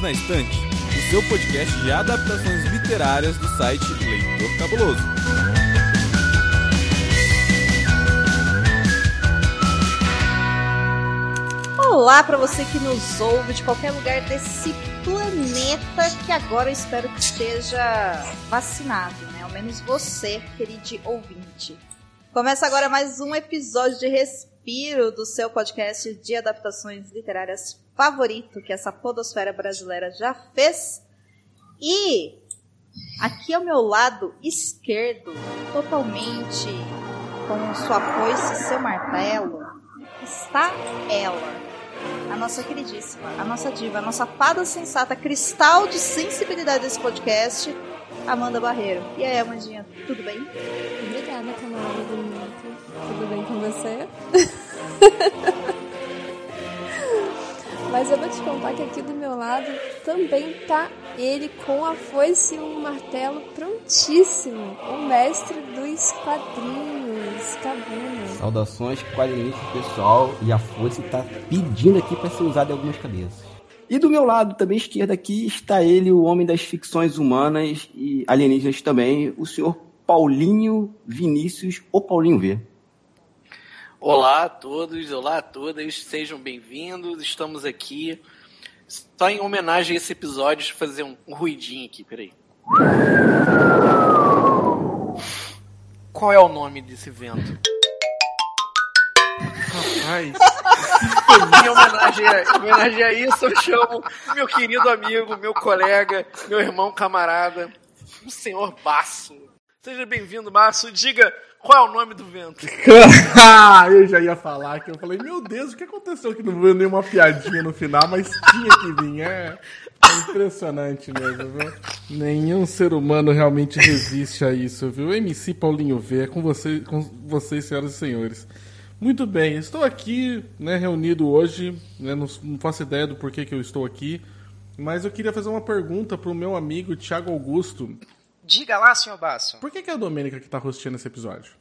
Perdidos na Estante, o seu podcast de adaptações literárias do site Leitor Cabuloso. Olá para você que nos ouve de qualquer lugar desse planeta que agora eu espero que esteja vacinado, né? Ao menos você, querido ouvinte. Começa agora mais um episódio de Respiro do seu podcast de adaptações literárias favorito que essa podosfera brasileira já fez. E aqui ao meu lado esquerdo, totalmente com sua foice e seu martelo, está ela, a nossa queridíssima, a nossa diva, a nossa fada sensata, cristal de sensibilidade desse podcast, Amanda Barreiro. E aí, Amandinha, tudo bem? Obrigada, camarada bonito. Tudo bem com você? Mas eu vou te contar que aqui do meu lado também tá ele com a foice e o martelo prontíssimo. O mestre dos quadrinhos, Cabuna. Saudações quadrinistas pessoal e a foice tá pedindo aqui para ser usada em algumas cabeças. E do meu lado, também esquerda aqui, está ele, o homem das ficções humanas e alienígenas também, o senhor Paulinho Vinícius, ou Paulinho V. Olá a todos, olá a todas, sejam bem-vindos. Estamos aqui só em homenagem a esse episódio, deixa eu fazer um, um ruidinho aqui, peraí. Qual é o nome desse vento? Rapaz, Em homenagem, a, em homenagem a isso, eu chamo meu querido amigo, meu colega, meu irmão camarada, o senhor Basso. Seja bem-vindo, Basso. Diga qual é o nome do vento. eu já ia falar que eu falei, meu Deus, o que aconteceu que não veio nenhuma piadinha no final, mas tinha que vir, é, é impressionante mesmo, viu? Nenhum ser humano realmente resiste a isso, viu? MC Paulinho V, é com, você, com vocês, senhoras e senhores. Muito bem, estou aqui, né, reunido hoje, né, não, não faço ideia do porquê que eu estou aqui, mas eu queria fazer uma pergunta para o meu amigo Thiago Augusto. Diga lá, senhor Basso. Por que, que é a Domênica que está rosteando esse episódio?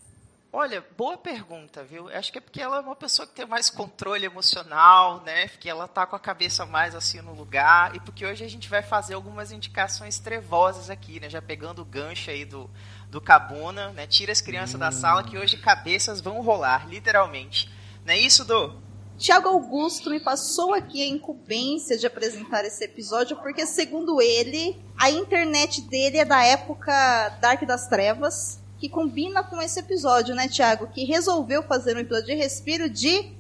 Olha, boa pergunta, viu? Acho que é porque ela é uma pessoa que tem mais controle emocional, né? Porque ela tá com a cabeça mais assim no lugar. E porque hoje a gente vai fazer algumas indicações trevosas aqui, né? Já pegando o gancho aí do, do Cabuna, né? Tira as crianças da sala que hoje cabeças vão rolar, literalmente. Não é isso, Dô? Tiago Augusto me passou aqui a incumbência de apresentar esse episódio, porque, segundo ele, a internet dele é da época Dark das Trevas, que combina com esse episódio, né, Tiago? Que resolveu fazer um episódio de respiro de.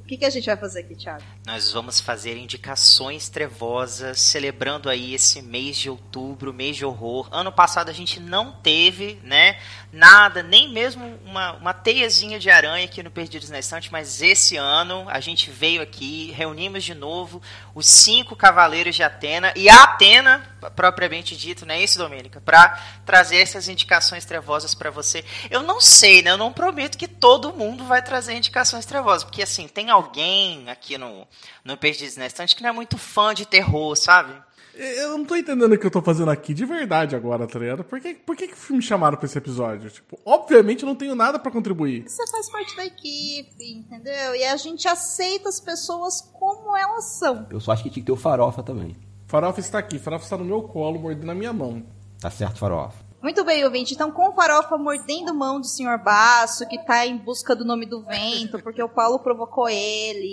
O que, que a gente vai fazer aqui, Tiago? Nós vamos fazer indicações trevosas, celebrando aí esse mês de outubro, mês de horror. Ano passado a gente não teve, né, nada, nem mesmo uma, uma teiazinha de aranha aqui no Perdidos na Estante, mas esse ano a gente veio aqui, reunimos de novo os cinco cavaleiros de Atena e a Atena, propriamente dito, não é isso, Domênica? Para trazer essas indicações trevosas para você. Eu não sei, né, eu não prometo que todo mundo vai trazer indicações trevosas, porque assim, tem alguém aqui no, no Perdidos na Estante que não é muito fã de terror, sabe? Eu não tô entendendo o que eu tô fazendo aqui de verdade agora, tá ligado? Por que, por que, que me chamaram pra esse episódio? Tipo, obviamente eu não tenho nada pra contribuir. Você faz parte da equipe, entendeu? E a gente aceita as pessoas como elas são. Eu só acho que tinha que ter o Farofa também. Farofa está aqui, Farofa está no meu colo, mordendo a minha mão. Tá certo, Farofa? Muito bem, ouvinte. Então, com farofa mordendo mão do senhor Baço, que tá em busca do nome do vento, porque o Paulo provocou ele,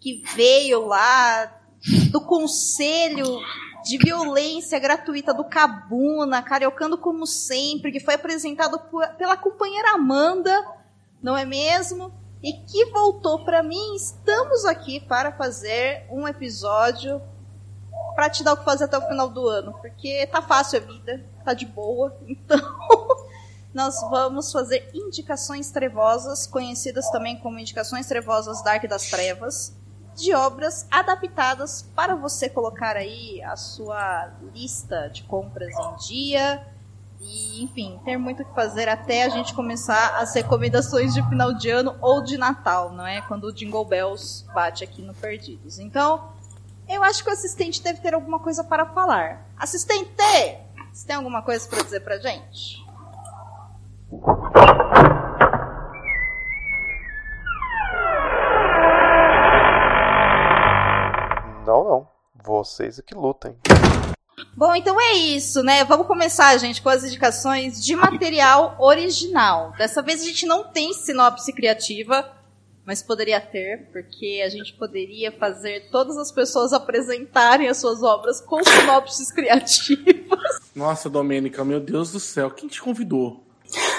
que veio lá do conselho de violência gratuita do Cabuna, cariocando como sempre, que foi apresentado por- pela companheira Amanda, não é mesmo? E que voltou para mim. Estamos aqui para fazer um episódio para te dar o que fazer até o final do ano, porque tá fácil a vida, tá de boa, então nós vamos fazer indicações trevosas, conhecidas também como indicações trevosas Dark das Trevas, de obras adaptadas para você colocar aí a sua lista de compras em dia. E, enfim, ter muito o que fazer até a gente começar as recomendações de final de ano ou de Natal, não é? Quando o Jingle Bells bate aqui no Perdidos. Então, eu acho que o assistente deve ter alguma coisa para falar. Assistente, você tem alguma coisa para dizer pra gente? Vocês e que lutem. Bom, então é isso, né? Vamos começar, gente, com as indicações de material original. Dessa vez a gente não tem sinopse criativa, mas poderia ter, porque a gente poderia fazer todas as pessoas apresentarem as suas obras com sinopses criativas. Nossa, Domênica, meu Deus do céu, quem te convidou?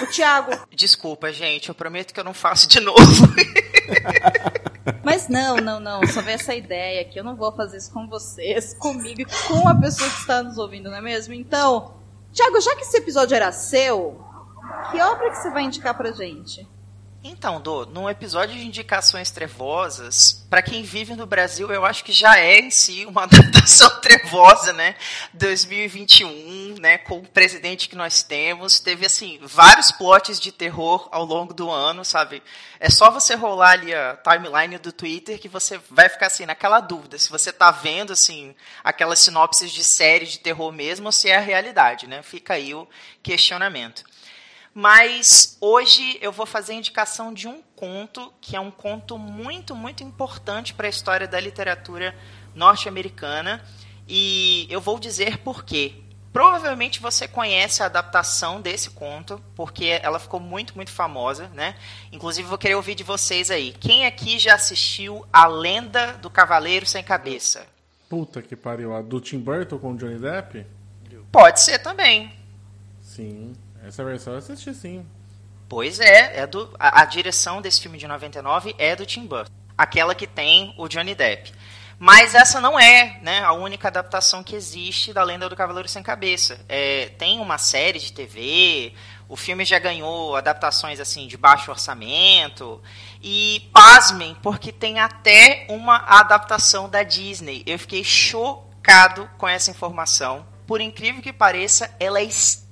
O Thiago. Desculpa, gente, eu prometo que eu não faço de novo. Mas não, não, não. Só veio essa ideia que eu não vou fazer isso com vocês, comigo e com a pessoa que está nos ouvindo, não é mesmo? Então, Thiago, já que esse episódio era seu, que obra que você vai indicar pra gente? Então, Dô, num episódio de indicações trevosas, para quem vive no Brasil, eu acho que já é em si uma adaptação trevosa, né? 2021, né? Com o presidente que nós temos, teve assim vários plots de terror ao longo do ano, sabe? É só você rolar ali a timeline do Twitter que você vai ficar assim naquela dúvida se você tá vendo assim aquelas sinopses de série de terror mesmo ou se é a realidade, né? Fica aí o questionamento. Mas hoje eu vou fazer a indicação de um conto que é um conto muito, muito importante para a história da literatura norte-americana. E eu vou dizer por quê. Provavelmente você conhece a adaptação desse conto, porque ela ficou muito, muito famosa, né? Inclusive, vou querer ouvir de vocês aí. Quem aqui já assistiu A Lenda do Cavaleiro Sem Cabeça? Puta que pariu, a do Tim Burton com o Johnny Depp? Pode ser também. Sim. Essa versão eu assisti sim. Pois é, é do, a, a, direção desse filme de 99 é do Tim Burton. Aquela que tem o Johnny Depp. Mas essa não é né, a única adaptação que existe da Lenda do Cavaleiro Sem Cabeça. É, tem uma série de TV, o filme já ganhou adaptações assim de baixo orçamento. E pasmem, porque tem até uma adaptação da Disney. Eu fiquei chocado com essa informação. Por incrível que pareça, ela é extremamente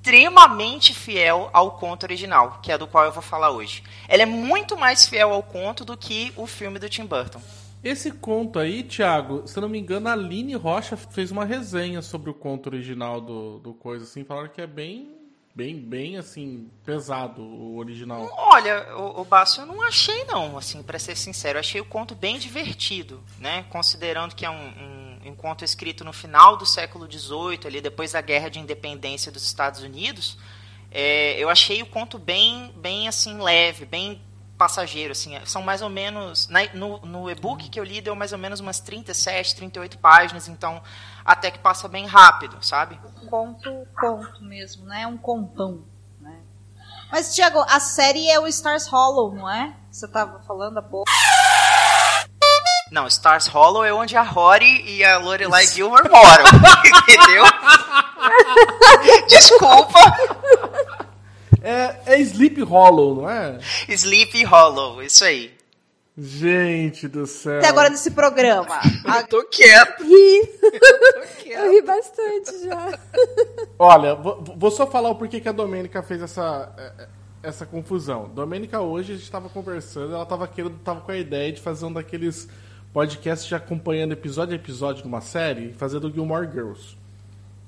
fiel ao conto original, que é do qual eu vou falar hoje. Ela é muito mais fiel ao conto do que o filme do Tim Burton. Esse conto aí, Thiago, se eu não me engano, a Aline Rocha fez uma resenha sobre o conto original do, do coisa, assim, falaram que é bem, bem, bem, assim, pesado o original. Olha, o, o Basso, eu não achei não, assim, para ser sincero, eu achei o conto bem divertido, né, considerando que é um, um enquanto escrito no final do século XVIII, ali depois da Guerra de Independência dos Estados Unidos, é, eu achei o conto bem, bem assim leve, bem passageiro, assim, são mais ou menos, na, no, no e-book que eu li deu mais ou menos umas 37, 38 páginas, então até que passa bem rápido, sabe? Conto, conto mesmo, né? Um contão, né? Mas, Tiago, a série é o Stars Hollow, não é? Você tava falando há pouco. Não, Stars Hollow é onde a Rory e a Lorelai Gilmore moram. entendeu? Desculpa. É, é Sleep Hollow, não é? Sleep Hollow, isso aí. Gente do céu. Até agora nesse programa. Eu tô quieto. Ri. Eu ri bastante já. Olha, vou, vou só falar o porquê que a Domênica fez essa, é, essa confusão. Domênica hoje a gente estava conversando, ela estava querendo, tava com a ideia de fazer um daqueles podcast já acompanhando episódio a episódio de uma série, fazendo Gilmore Girls.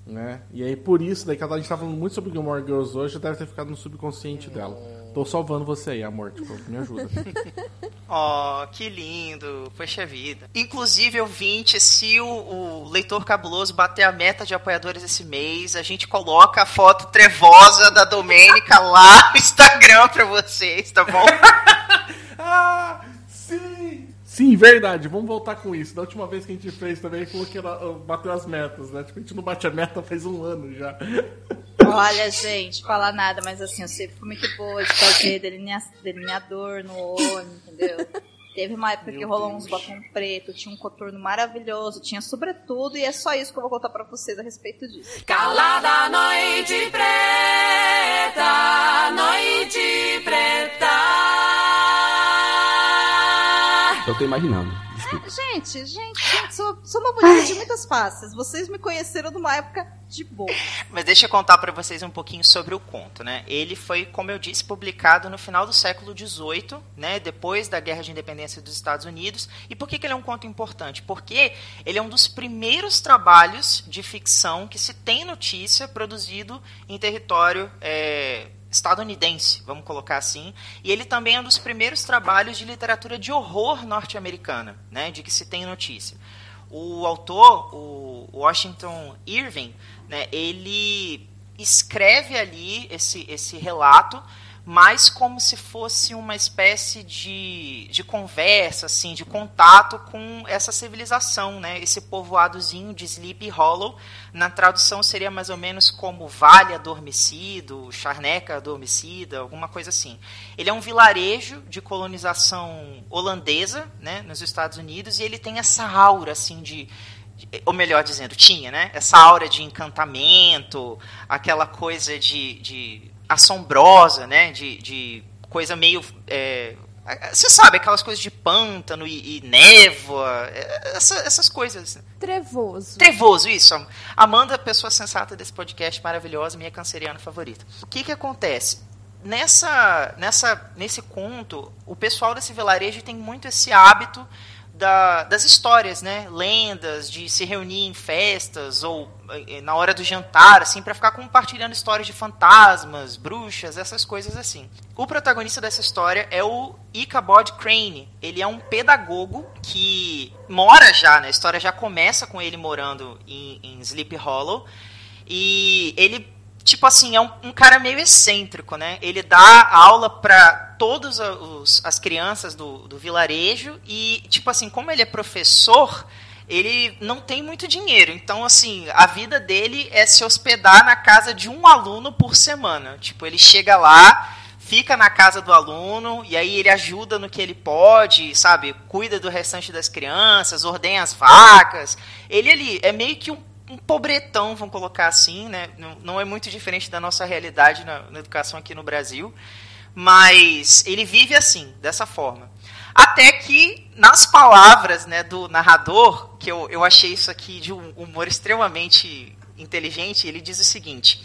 Né? E aí por isso, daí que a gente tá falando muito sobre Gilmore Girls hoje, deve ter ficado no subconsciente dela. Tô salvando você aí, amor, tipo, me ajuda. oh, que lindo, poxa vida. Inclusive, ouvinte, se o, o, leitor cabuloso bater a meta de apoiadores esse mês, a gente coloca a foto trevosa da Domênica lá no Instagram pra vocês, tá bom? ah, sim! Sim, verdade. Vamos voltar com isso. Da última vez que a gente fez também, coloquei, bateu as metas, né? Tipo, a gente não bate a meta faz um ano já. Olha, gente, falar nada, mas assim, eu sempre fui muito boa de fazer delineador no olho, entendeu? Teve uma época Meu que rolou Deus. uns batom preto, tinha um coturno maravilhoso, tinha sobretudo, e é só isso que eu vou contar pra vocês a respeito disso. Calada noite preta, noite preta. Eu tô imaginando. Desculpa. Gente, gente, gente, sou, sou uma mulher Ai. de muitas faces. Vocês me conheceram numa época de boa. Mas deixa eu contar para vocês um pouquinho sobre o conto, né? Ele foi, como eu disse, publicado no final do século XVIII, né? Depois da Guerra de Independência dos Estados Unidos. E por que, que ele é um conto importante? Porque ele é um dos primeiros trabalhos de ficção que se tem notícia produzido em território é, estadunidense, vamos colocar assim, e ele também é um dos primeiros trabalhos de literatura de horror norte-americana, né, de que se tem notícia. o autor, o Washington Irving, né, ele escreve ali esse, esse relato mais como se fosse uma espécie de, de conversa, assim, de contato com essa civilização, né? Esse povoadozinho de Sleepy Hollow, na tradução seria mais ou menos como Vale Adormecido, Charneca Adormecida, alguma coisa assim. Ele é um vilarejo de colonização holandesa, né, nos Estados Unidos, e ele tem essa aura, assim, de ou melhor dizendo, tinha, né? Essa aura de encantamento, aquela coisa de, de assombrosa, né? De, de coisa meio. É, você sabe, aquelas coisas de pântano e, e névoa, é, essa, essas coisas. Trevoso. Trevoso, isso. Amanda, pessoa sensata desse podcast, maravilhosa, minha canceriana favorita. O que que acontece? Nessa, nessa, nesse conto, o pessoal desse vilarejo tem muito esse hábito da, das histórias, né? Lendas, de se reunir em festas ou eh, na hora do jantar, assim, para ficar compartilhando histórias de fantasmas, bruxas, essas coisas assim. O protagonista dessa história é o Ichabod Crane. Ele é um pedagogo que mora já, né? A história já começa com ele morando em, em Sleepy Hollow. E ele tipo assim, é um, um, cara meio excêntrico, né? Ele dá aula para todas as crianças do, do vilarejo e, tipo assim, como ele é professor, ele não tem muito dinheiro. Então, assim, a vida dele é se hospedar na casa de um aluno por semana. Tipo, ele chega lá, fica na casa do aluno e aí ele ajuda no que ele pode, sabe? Cuida do restante das crianças, ordenha as vacas. Ele ali é meio que um um pobretão, vamos colocar assim, né? Não, não é muito diferente da nossa realidade na, na, educação aqui no Brasil, mas ele vive assim, dessa forma. Até que, nas palavras né, do narrador, que eu, eu achei isso aqui de um humor extremamente inteligente, ele diz o seguinte: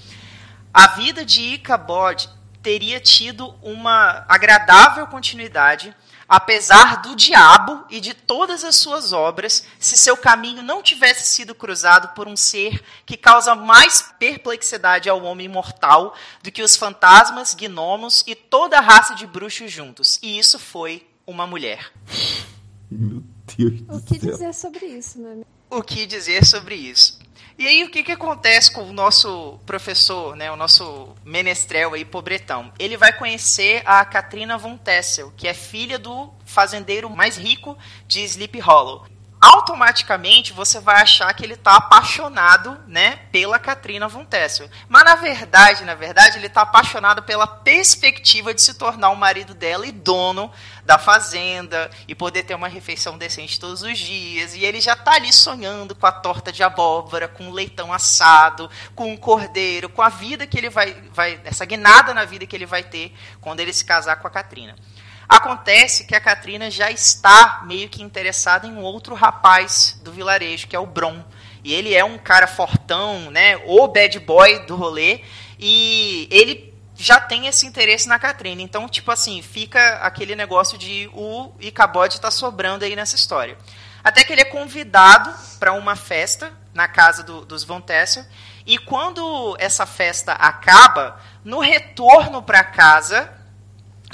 A vida de Ichabod teria tido uma agradável continuidade apesar do diabo e de todas as suas obras, se seu caminho não tivesse sido cruzado por um ser que causa mais perplexidade ao homem mortal do que os fantasmas, gnomos e toda a raça de bruxos juntos. E isso foi uma mulher. Meu Deus O que dizer sobre isso, né? O que dizer sobre isso? E aí o que, que acontece com o nosso professor, né, o nosso menestrel aí, pobretão? Ele vai conhecer a Katrina von Tessel, que é filha do fazendeiro mais rico de Sleep Hollow automaticamente você vai achar que ele está apaixonado, né, pela Katrina Von Tessel. Mas na verdade, na verdade, ele está apaixonado pela perspectiva de se tornar o marido dela e dono da fazenda e poder ter uma refeição decente todos os dias. E ele já está ali sonhando com a torta de abóbora, com o leitão assado, com o cordeiro, com a vida que ele vai, vai essa guinada na vida que ele vai ter quando ele se casar com a Katrina. Acontece que a Katrina já está meio que interessada em um outro rapaz do vilarejo, que é o Bron. E ele é um cara fortão, né? O bad boy do rolê. E ele já tem esse interesse na Katrina. Então, tipo assim, fica aquele negócio de o Icabod tá sobrando aí nessa história. Até que ele é convidado para uma festa na casa do, dos Von Tessel. E quando essa festa acaba, no retorno para casa,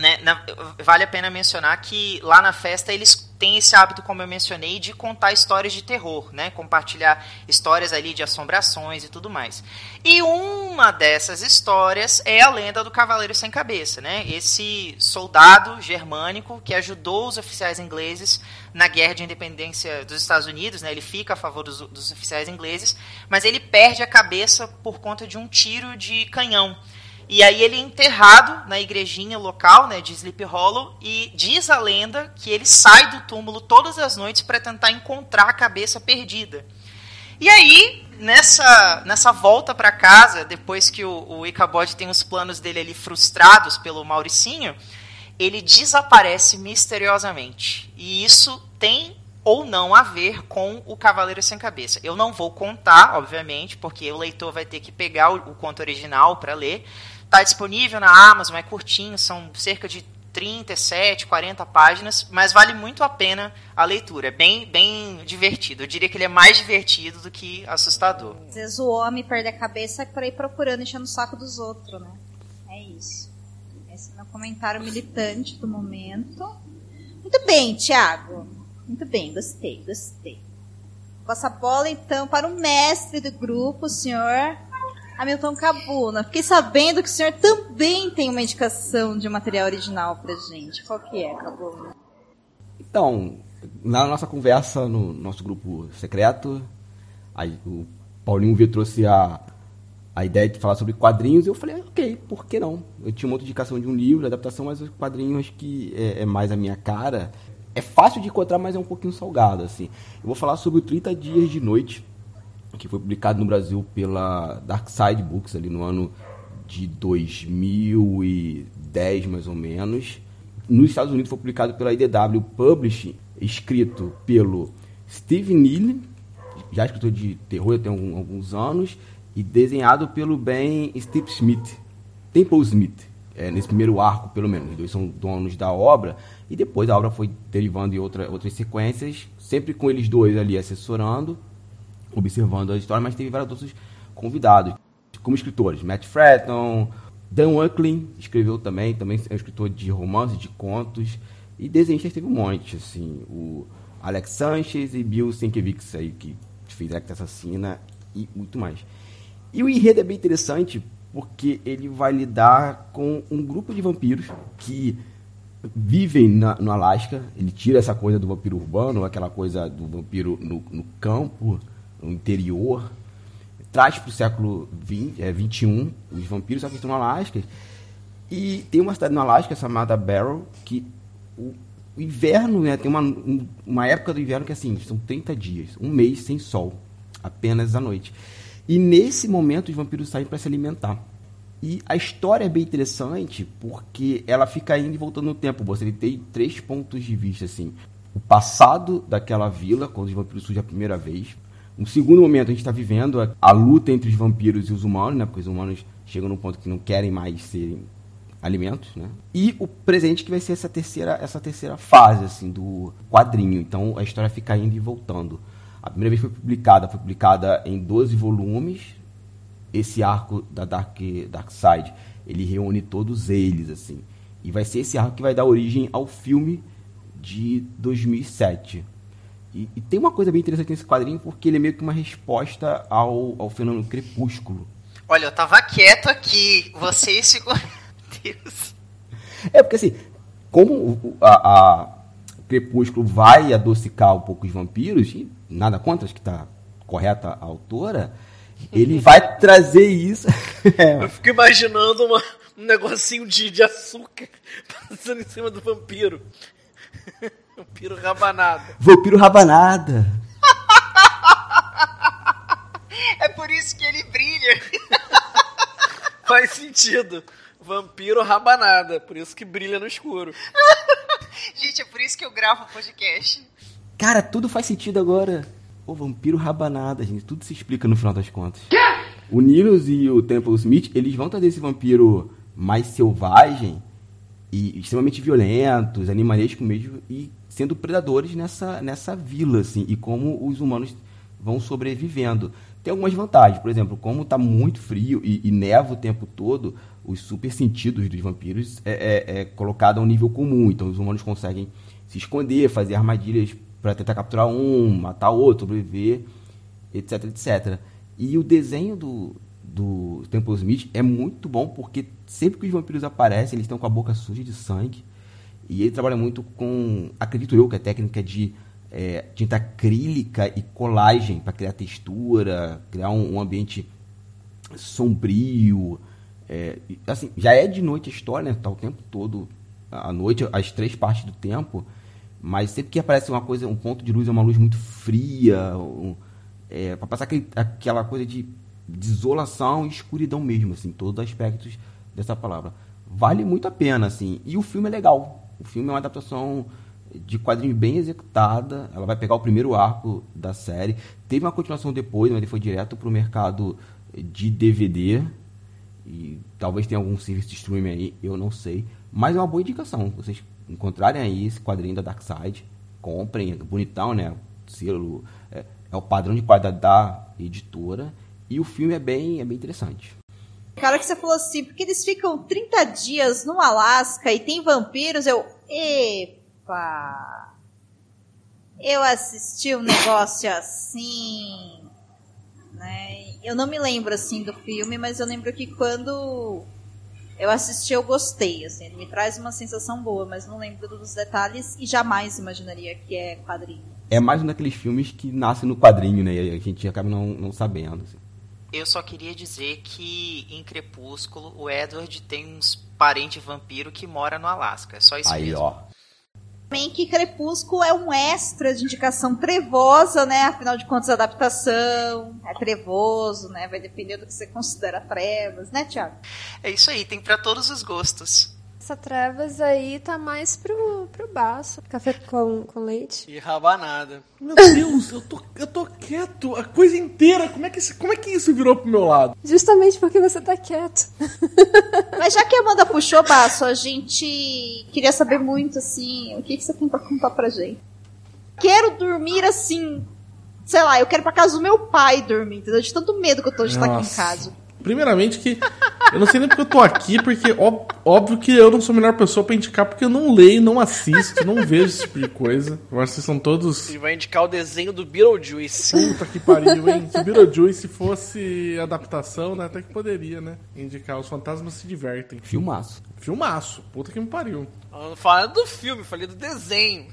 né, na, vale a pena mencionar que lá na festa eles têm esse hábito, como eu mencionei, de contar histórias de terror, né, compartilhar histórias ali de assombrações e tudo mais. E uma dessas histórias é a lenda do Cavaleiro Sem Cabeça, né, esse soldado germânico que ajudou os oficiais ingleses na guerra de independência dos Estados Unidos, né, ele fica a favor dos, dos oficiais ingleses, mas ele perde a cabeça por conta de um tiro de canhão. E aí ele é enterrado na igrejinha local, né, de Sleep Hollow, e diz a lenda que ele sai do túmulo todas as noites para tentar encontrar a cabeça perdida. E aí, nessa, nessa volta para casa, depois que o, o Ichabod tem os planos dele ali frustrados pelo Mauricinho, ele desaparece misteriosamente. E isso tem ou não a ver com o Cavaleiro Sem Cabeça. Eu não vou contar, obviamente, porque o leitor vai ter que pegar o, o conto original para ler, Está disponível na Amazon, é curtinho, são cerca de 37, 40 páginas, mas vale muito a pena a leitura. É bem, bem divertido. Eu diria que ele é mais divertido do que assustador. Às vezes o homem perde a cabeça por aí procurando, enchendo o saco dos outros, né? É isso. Esse é meu comentário militante do momento. Muito bem, Thiago. Muito bem, gostei, gostei. Passa a bola então para o mestre do grupo, o senhor Hamilton Cabuna. Fiquei sabendo que o senhor também tem uma indicação de material original pra gente. Qual que é, Cabuna? Então, na nossa conversa no nosso grupo secreto, aí o Paulinho V trouxe a, a ideia de falar sobre quadrinhos, eu falei, ok, por que não? Eu tinha uma outra indicação de um livro, adaptação, mas os quadrinhos que é, é mais a minha cara. É fácil de encontrar, mas é um pouquinho salgado, assim. Eu vou falar sobre o 30 Dias de Noite, que foi publicado no Brasil pela Dark Side Books, ali no ano de 2010, mais ou menos. Nos Estados Unidos foi publicado pela IDW Publishing, escrito pelo Steve Neal, já escritor de terror tem alguns anos, e desenhado pelo Ben Steve Smith, Temple Smith, é, nesse primeiro arco, pelo menos. Os dois são donos da obra, e depois a obra foi derivando em outra, outras sequências, sempre com eles dois ali assessorando, observando a história, mas teve vários outros convidados, como escritores. Matt Fratton, Dan Wakeling escreveu também, também é um escritor de romances, de contos, e desenhistas teve um monte, assim, o Alex Sanchez e Bill Sienkiewicz aí, que fez Act Assassina e muito mais. E o enredo é bem interessante porque ele vai lidar com um grupo de vampiros que vivem na, no Alasca. Ele tira essa coisa do vampiro urbano, aquela coisa do vampiro no, no campo, no interior, traz para o século 20, é, 21 os vampiros, só que estão no Alasca. E tem uma cidade no Alasca chamada Barrow, que o, inverno, né, tem uma, um, uma época do inverno que assim, são 30 dias, um mês sem sol, apenas à noite. E nesse momento os vampiros saem para se alimentar. E a história é bem interessante porque ela fica indo e voltando no tempo. Você tem três pontos de vista, assim. O passado daquela vila, quando os vampiros surgem a primeira vez. Um segundo momento, a gente está vivendo a, a, luta entre os vampiros e os humanos, né? Porque os humanos chegam num ponto que não querem mais serem alimentos, né? E o presente que vai ser essa terceira, essa terceira fase, assim, do quadrinho. Então, a história fica indo e voltando. A primeira vez foi publicada, foi publicada em 12 volumes. Esse arco da Dark, Dark Side, ele reúne todos eles, assim. E vai ser esse arco que vai dar origem ao filme de 2007. E, e, tem uma coisa bem interessante nesse quadrinho, porque ele é meio que uma resposta ao, ao fenômeno crepúsculo. Olha, eu tava quieto aqui, vocês ficam. Deus. É, porque assim, como a, a Crepúsculo vai adocicar um pouco os vampiros, e nada contra, acho que tá correta a autora, ele vai trazer isso. é. Eu fico imaginando uma, um negocinho de, de açúcar passando em cima do vampiro. Vampiro rabanada. Vampiro rabanada. É por isso que ele brilha. Faz sentido. Vampiro rabanada, por isso que brilha no escuro. Gente, é por isso que eu gravo podcast. Cara, tudo faz sentido agora. O vampiro rabanada, gente. Tudo se explica no final das contas. O Nilus e o Temple Smith, eles vão trazer esse vampiro mais selvagem e extremamente violentos, animalesco mesmo, e sendo predadores nessa, nessa vila, assim, e como os humanos vão sobrevivendo. Tem algumas vantagens, por exemplo, como está muito frio e, e neva o tempo todo, os super sentidos dos vampiros é, é, é colocado a um nível comum. Então os humanos conseguem se esconder, fazer armadilhas para tentar capturar um, matar outro, sobreviver, etc, etc. E o desenho do, do Temple Smith é muito bom porque sempre que os vampiros aparecem, eles estão com a boca suja de sangue. E ele trabalha muito com, acredito eu, que a técnica de é, tinta acrílica e colagem para criar textura, criar um, um ambiente sombrio. É, assim, já é de noite a história, né? Tá o tempo todo à noite, as três partes do tempo. Mas sempre que aparece uma coisa, um ponto de luz é uma luz muito fria, um, é, para passar aquele, aquela coisa de desolação e escuridão mesmo, assim, todos os aspectos dessa palavra. Vale muito a pena, assim. E o filme é legal. O filme é uma adaptação de quadrinho bem executada. Ela vai pegar o primeiro arco da série. Teve uma continuação depois, mas ele foi direto para o mercado de DVD. E talvez tenha algum serviço de streaming aí, eu não sei. Mas é uma boa indicação. Vocês encontrarem aí esse quadrinho da Dark Side, comprem. É bonitão, né? Selo é, é, o padrão de qualidade da editora. E o filme é bem, é bem interessante. Cara, que você falou assim, porque eles ficam 30 dias no Alasca e tem vampiros, eu. Epa! Eu assisti um negócio assim. Né? Eu não me lembro assim do filme, mas eu lembro que quando eu assisti eu gostei. Assim, ele me traz uma sensação boa, mas não lembro dos detalhes e jamais imaginaria que é quadrinho. É mais um daqueles filmes que nasce no quadrinho, né? E a gente acaba não, não sabendo. Assim. Eu só queria dizer que em Crepúsculo o Edward tem uns parente vampiro que mora no Alasca. É só isso Aí, mesmo. ó. Também que Crepúsculo é um extra de indicação trevosa, né? Afinal de contas, adaptação é trevoso, né? Vai depender do que você considera trevas, né, Thiago? É isso aí, tem pra todos os gostos. Essa trevas aí tá mais pro, pro baço. Café com, com leite. E rabanada. Meu Deus, eu tô, eu tô quieto a coisa inteira. Como é, que, esse- como é que isso virou pro meu lado? Justamente porque você tá quieto. Mas já que a Amanda puxou, Baço, a gente queria saber muito, assim, o que, que você tem pra contar pra gente. Quero dormir assim, sei lá, eu quero ir pra casa do meu pai dormir, entendeu? De tanto medo que eu tô de estar aqui em Nossa. casa. Primeiramente que eu não sei nem porque eu tô aqui, porque ó- óbvio que eu não sou a melhor pessoa pra indicar, porque eu não leio, não assisto, não vejo esse tipo de coisa. Eu acho que vocês são todos Ele vai indicar o desenho do Beetlejuice. Puta que pariu, hein? Se o Beetlejuice fosse adaptação, né? Até que poderia, né? Indicar. Os fantasmas se divertem. Filmaço. Filmaço. Puta que me pariu. Eu não falei do filme, falei do desenho.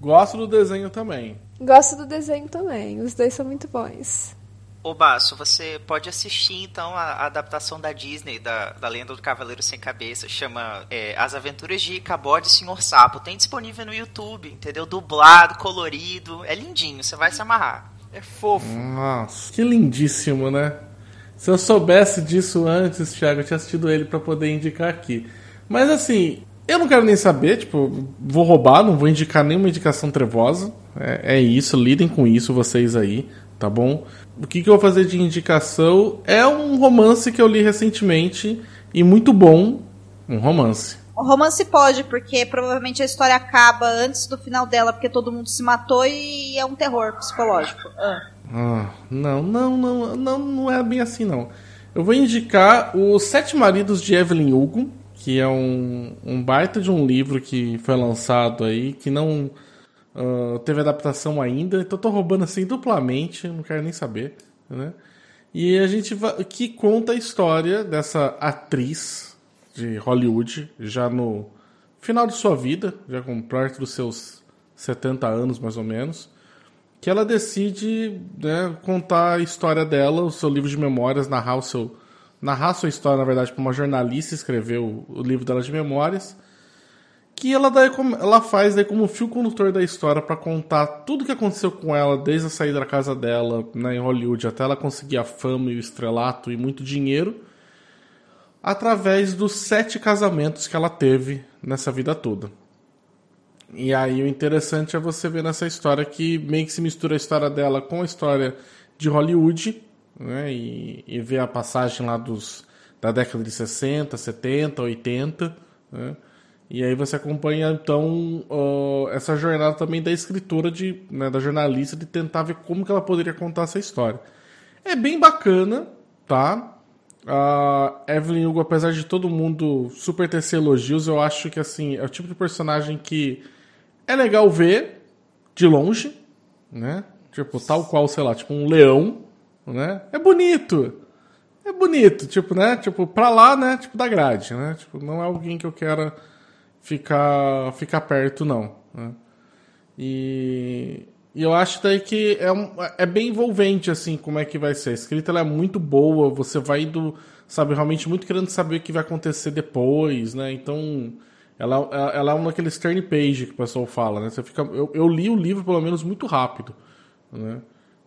Gosto do desenho também. Gosto do desenho também. Os dois são muito bons. Ô Baço, você pode assistir então a, a adaptação da Disney da, da Lenda do Cavaleiro Sem Cabeça, chama é, As Aventuras de Icabod e Senhor Sapo. Tem disponível no YouTube, entendeu? Dublado, colorido, é lindinho, você vai se amarrar. É fofo. Nossa, que lindíssimo, né? Se eu soubesse disso antes, Thiago, eu tinha assistido ele pra poder indicar aqui. Mas assim, eu não quero nem saber, tipo, vou roubar, não vou indicar nenhuma indicação trevosa. É, é isso, lidem com isso vocês aí, tá bom? O que, que eu vou fazer de indicação é um romance que eu li recentemente e muito bom. Um romance. O romance pode, porque provavelmente a história acaba antes do final dela, porque todo mundo se matou e é um terror psicológico. Ah. Ah, não, não, não, não, não é bem assim não. Eu vou indicar Os Sete Maridos de Evelyn Hugo, que é um, um baita de um livro que foi lançado aí, que não ah, teve adaptação ainda, então tô roubando assim duplamente, não quero nem saber, né? E a gente que conta a história dessa atriz de Hollywood, já no final de sua vida, já com perto dos seus 70 anos mais ou menos, que ela decide né, contar a história dela, o seu livro de memórias, narrar o seu narrar sua história, na verdade, para uma jornalista escrever o, o livro dela de memórias, que ela daí ela faz daí como fio condutor da história para contar tudo que aconteceu com ela desde a saída da casa dela né, em Hollywood até ela conseguir a fama e o estrelato e muito dinheiro, através dos sete casamentos que ela teve nessa vida toda. E aí o interessante é você ver nessa história que meio que se mistura a história dela com a história de Hollywood, né? E, e ver a passagem lá dos da década de 60, 70, 80, né? E aí você acompanha então ó, essa jornada também da escritora de, né, da jornalista de tentar ver como que ela poderia contar essa história. É bem bacana, tá? A Evelyn Hugo, apesar de todo mundo super tecer elogios, eu acho que assim, é o tipo de personagem que é legal ver de longe, né? Tipo, tal qual, sei lá, tipo um leão, né? É bonito. É bonito, tipo, né? Tipo, pra lá, né? Tipo, da grade, né? Tipo, não é alguém que eu quero ficar, ficar perto, não. Né? E, e eu acho daí que é, é bem envolvente, assim, como é que vai ser. A escrita é muito boa, você vai indo, sabe, realmente muito querendo saber o que vai acontecer depois, né? Então, ela, ela é um daqueles turn page que o pessoal fala, né? Você fica, eu, eu li o livro, pelo menos, muito rápido, né?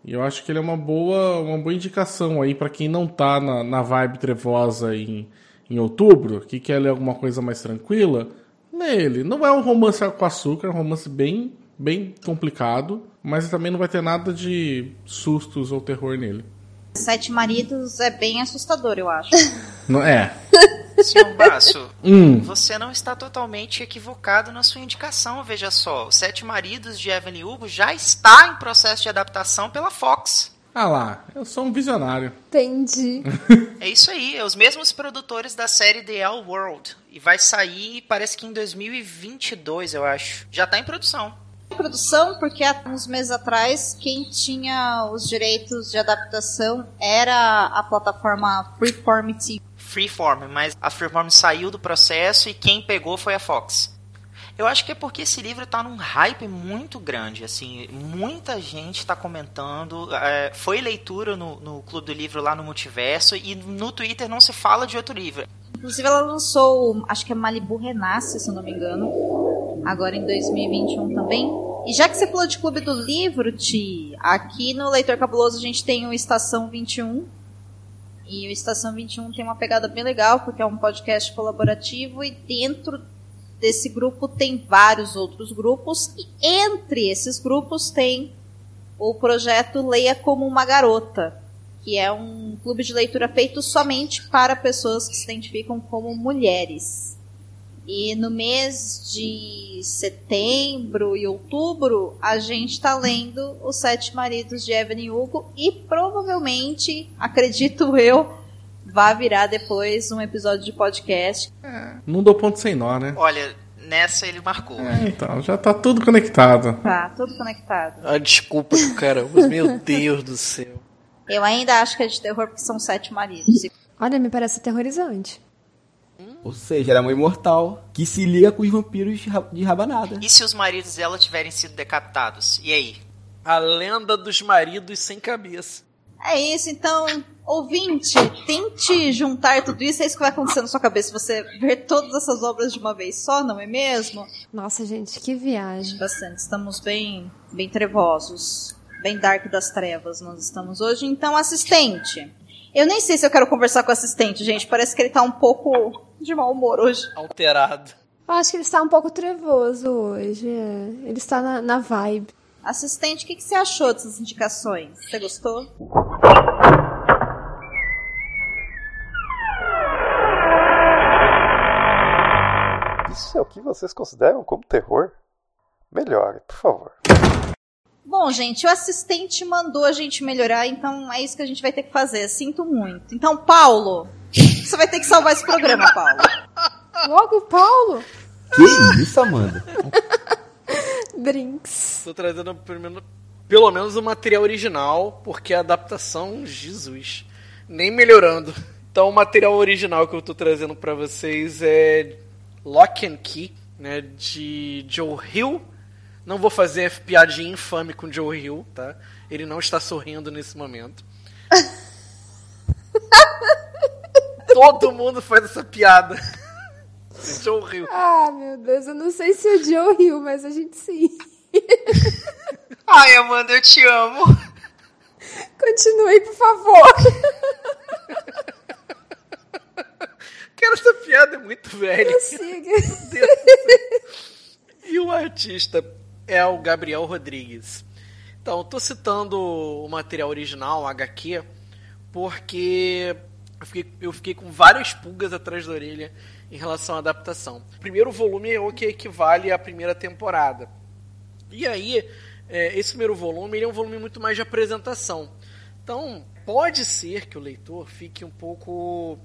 E eu acho que ele é uma boa, uma boa indicação aí para quem não tá na, na vibe trevosa em, em outubro, que quer ler alguma coisa mais tranquila, lê ele. Não é um romance com açúcar, é um romance bem, bem complicado, mas também não vai ter nada de sustos ou terror nele. Sete Maridos é bem assustador, eu acho. Não, é. Senhor Baço, Hum. você não está totalmente equivocado na sua indicação, veja só. Os Sete Maridos de Evelyn Hugo já está em processo de adaptação pela Fox. Ah lá, eu sou um visionário. Entendi. É isso aí, é os mesmos produtores da série The L World. E vai sair, parece que em 2022, eu acho. Já tá em produção. produção, porque há uns meses atrás quem tinha os direitos de adaptação era a plataforma Freeform TV. Freeform, mas a Freeform saiu do processo e quem pegou foi a Fox. Eu acho que é porque esse livro tá num hype muito grande, assim, muita gente tá comentando, é, foi leitura no, no Clube do Livro lá no Multiverso e no Twitter não se fala de outro livro. Inclusive ela lançou, acho que é Malibu Renasce, se eu não me engano, agora em 2021 também. E já que você falou de Clube do Livro, Ti, aqui no Leitor Cabuloso a gente tem o Estação 21, e o Estação 21 tem uma pegada bem legal, porque é um podcast colaborativo e dentro desse grupo tem vários outros grupos e entre esses grupos tem o projeto Leia como uma Garota, que é um clube de leitura feito somente para pessoas que se identificam como mulheres. E no mês de setembro e outubro, a gente está lendo Os Sete Maridos de Evelyn Hugo e provavelmente, acredito eu, vai virar depois um episódio de podcast. Não dou ponto sem nó, né? Olha, nessa ele marcou. É, então, já tá tudo conectado. Tá, tudo conectado. Ah, desculpa do caramba. Meu Deus do céu. Eu ainda acho que é de terror porque são sete maridos. Olha, me parece aterrorizante. Ou seja, ela é uma imortal que se liga com os vampiros de rabanada. E se os maridos dela tiverem sido decapitados? E aí? A lenda dos maridos sem cabeça. É isso, então, ouvinte, tente juntar tudo isso, é isso que vai acontecer na sua cabeça. Você ver todas essas obras de uma vez só, não é mesmo? Nossa, gente, que viagem. Bastante, estamos bem, bem trevosos. Bem dark das trevas nós estamos hoje. Então, assistente. Eu nem sei se eu quero conversar com o assistente, gente. Parece que ele tá um pouco de mau humor hoje. Alterado. Eu acho que ele está um pouco trevoso hoje. é. Ele está na, na vibe. Assistente, o que, que você achou dessas indicações? Você gostou? Isso é o que vocês consideram como terror? Melhore, por favor. Bom, gente, o assistente mandou a gente melhorar, então é isso que a gente vai ter que fazer. Sinto muito. Então, Paulo, você vai ter que salvar esse programa, Paulo. Logo, Paulo? Que isso, Amanda? Brinks. Tô trazendo pelo menos o material original, porque a adaptação, Jesus, nem melhorando. Então, o material original que eu tô trazendo pra vocês é Lock and Key, né, de Joe Hill. Não vou fazer piadinha infame com Joe Hill, tá? Ele não está sorrindo nesse momento. Todo mundo faz essa piada. Joe Hill. Ah, meu Deus, eu não sei se o Joe riu, mas a gente sim. Ai, Amanda, eu te amo. Continue, por favor. Cara, essa piada é muito velha. E o artista é o Gabriel Rodrigues. Então, eu tô citando o material original, o HQ, porque eu fiquei, eu fiquei com várias pulgas atrás da orelha em relação à adaptação. O primeiro volume é o que equivale à primeira temporada. E aí, é, esse primeiro volume é um volume muito mais de apresentação. Então, pode ser que o leitor fique um pouco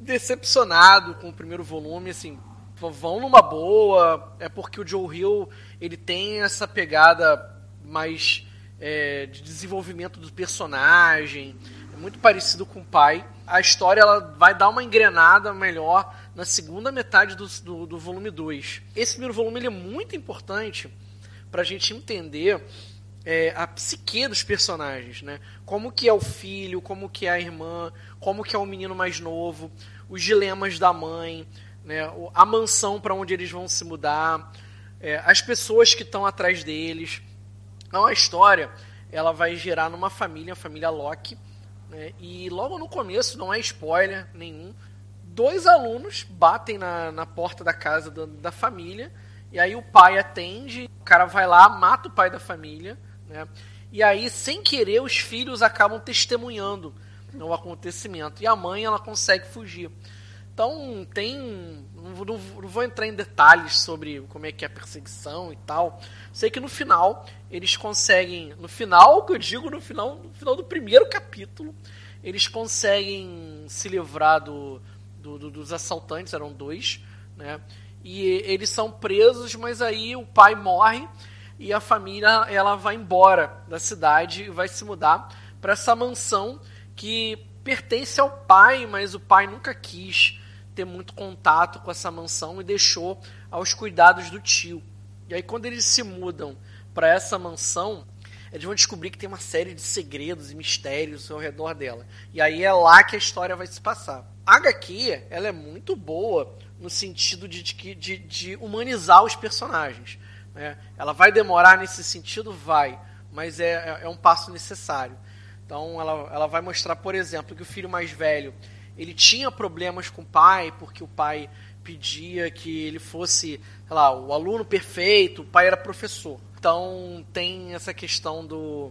decepcionado com o primeiro volume, assim, vão numa boa, é porque o Joe Hill ele tem essa pegada mais é, de desenvolvimento do personagem, é muito parecido com o pai. A história ela vai dar uma engrenada melhor na segunda metade do, do, do volume 2. Esse primeiro volume ele é muito importante para a gente entender é, a psique dos personagens, né? Como que é o filho, como que é a irmã, como que é o menino mais novo, os dilemas da mãe, né? A mansão para onde eles vão se mudar, é, as pessoas que estão atrás deles. Então a história ela vai girar numa família, a família Locke, né? e logo no começo, não é spoiler nenhum, dois alunos batem na, na porta da casa da, família, e aí o pai atende, o cara vai lá, mata o pai da família, né? e aí, sem querer, os filhos acabam testemunhando o acontecimento, e a mãe ela consegue fugir. Então tem. Não, não não vou entrar em detalhes sobre como é que é a perseguição e tal. Sei que no final eles conseguem. No final, que eu digo, no final, no final do primeiro capítulo, eles conseguem se livrar do, do- do- dos assaltantes, eram dois, né? E eles são presos, mas aí o pai morre. e a família ela vai embora da cidade e vai se mudar para essa mansão que pertence ao pai, mas o pai nunca quis ter muito contato com essa mansão e deixou aos cuidados do tio. E aí quando eles se mudam para essa mansão, eles vão descobrir que tem uma série de segredos e mistérios ao redor dela. E aí é lá que a história vai se passar. A HQ, ela é muito boa no sentido de, de, de, de humanizar os personagens. Né? Ela vai demorar nesse sentido? Vai. Mas é, é, é um passo necessário. Então ela, ela vai mostrar, por exemplo, que o filho mais velho ele tinha problemas com o pai, porque o pai pedia que ele fosse, sei lá, o aluno perfeito, o pai era professor. Então tem essa questão do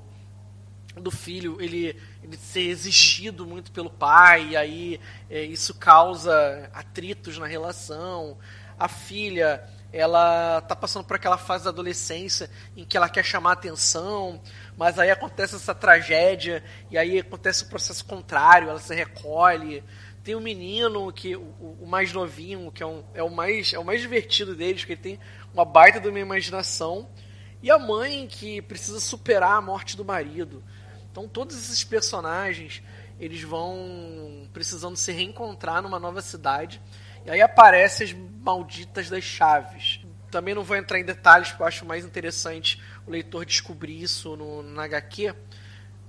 do filho ele, ele ser exigido muito pelo pai e aí é, isso causa atritos na relação. A filha ela tá passando por aquela fase da adolescência em que ela quer chamar atenção mas aí acontece essa tragédia e aí acontece o processo contrário ela se recolhe. Tem um menino que o, o mais novinho que é, um, é o mais é o mais divertido deles porque ele tem uma baita de uma imaginação e a mãe que precisa superar a morte do marido. Então todos esses personagens eles vão precisando se reencontrar numa nova cidade. E aí aparecem as malditas das chaves. Também não vou entrar em detalhes, porque eu acho mais interessante o leitor descobrir isso no, na HQ.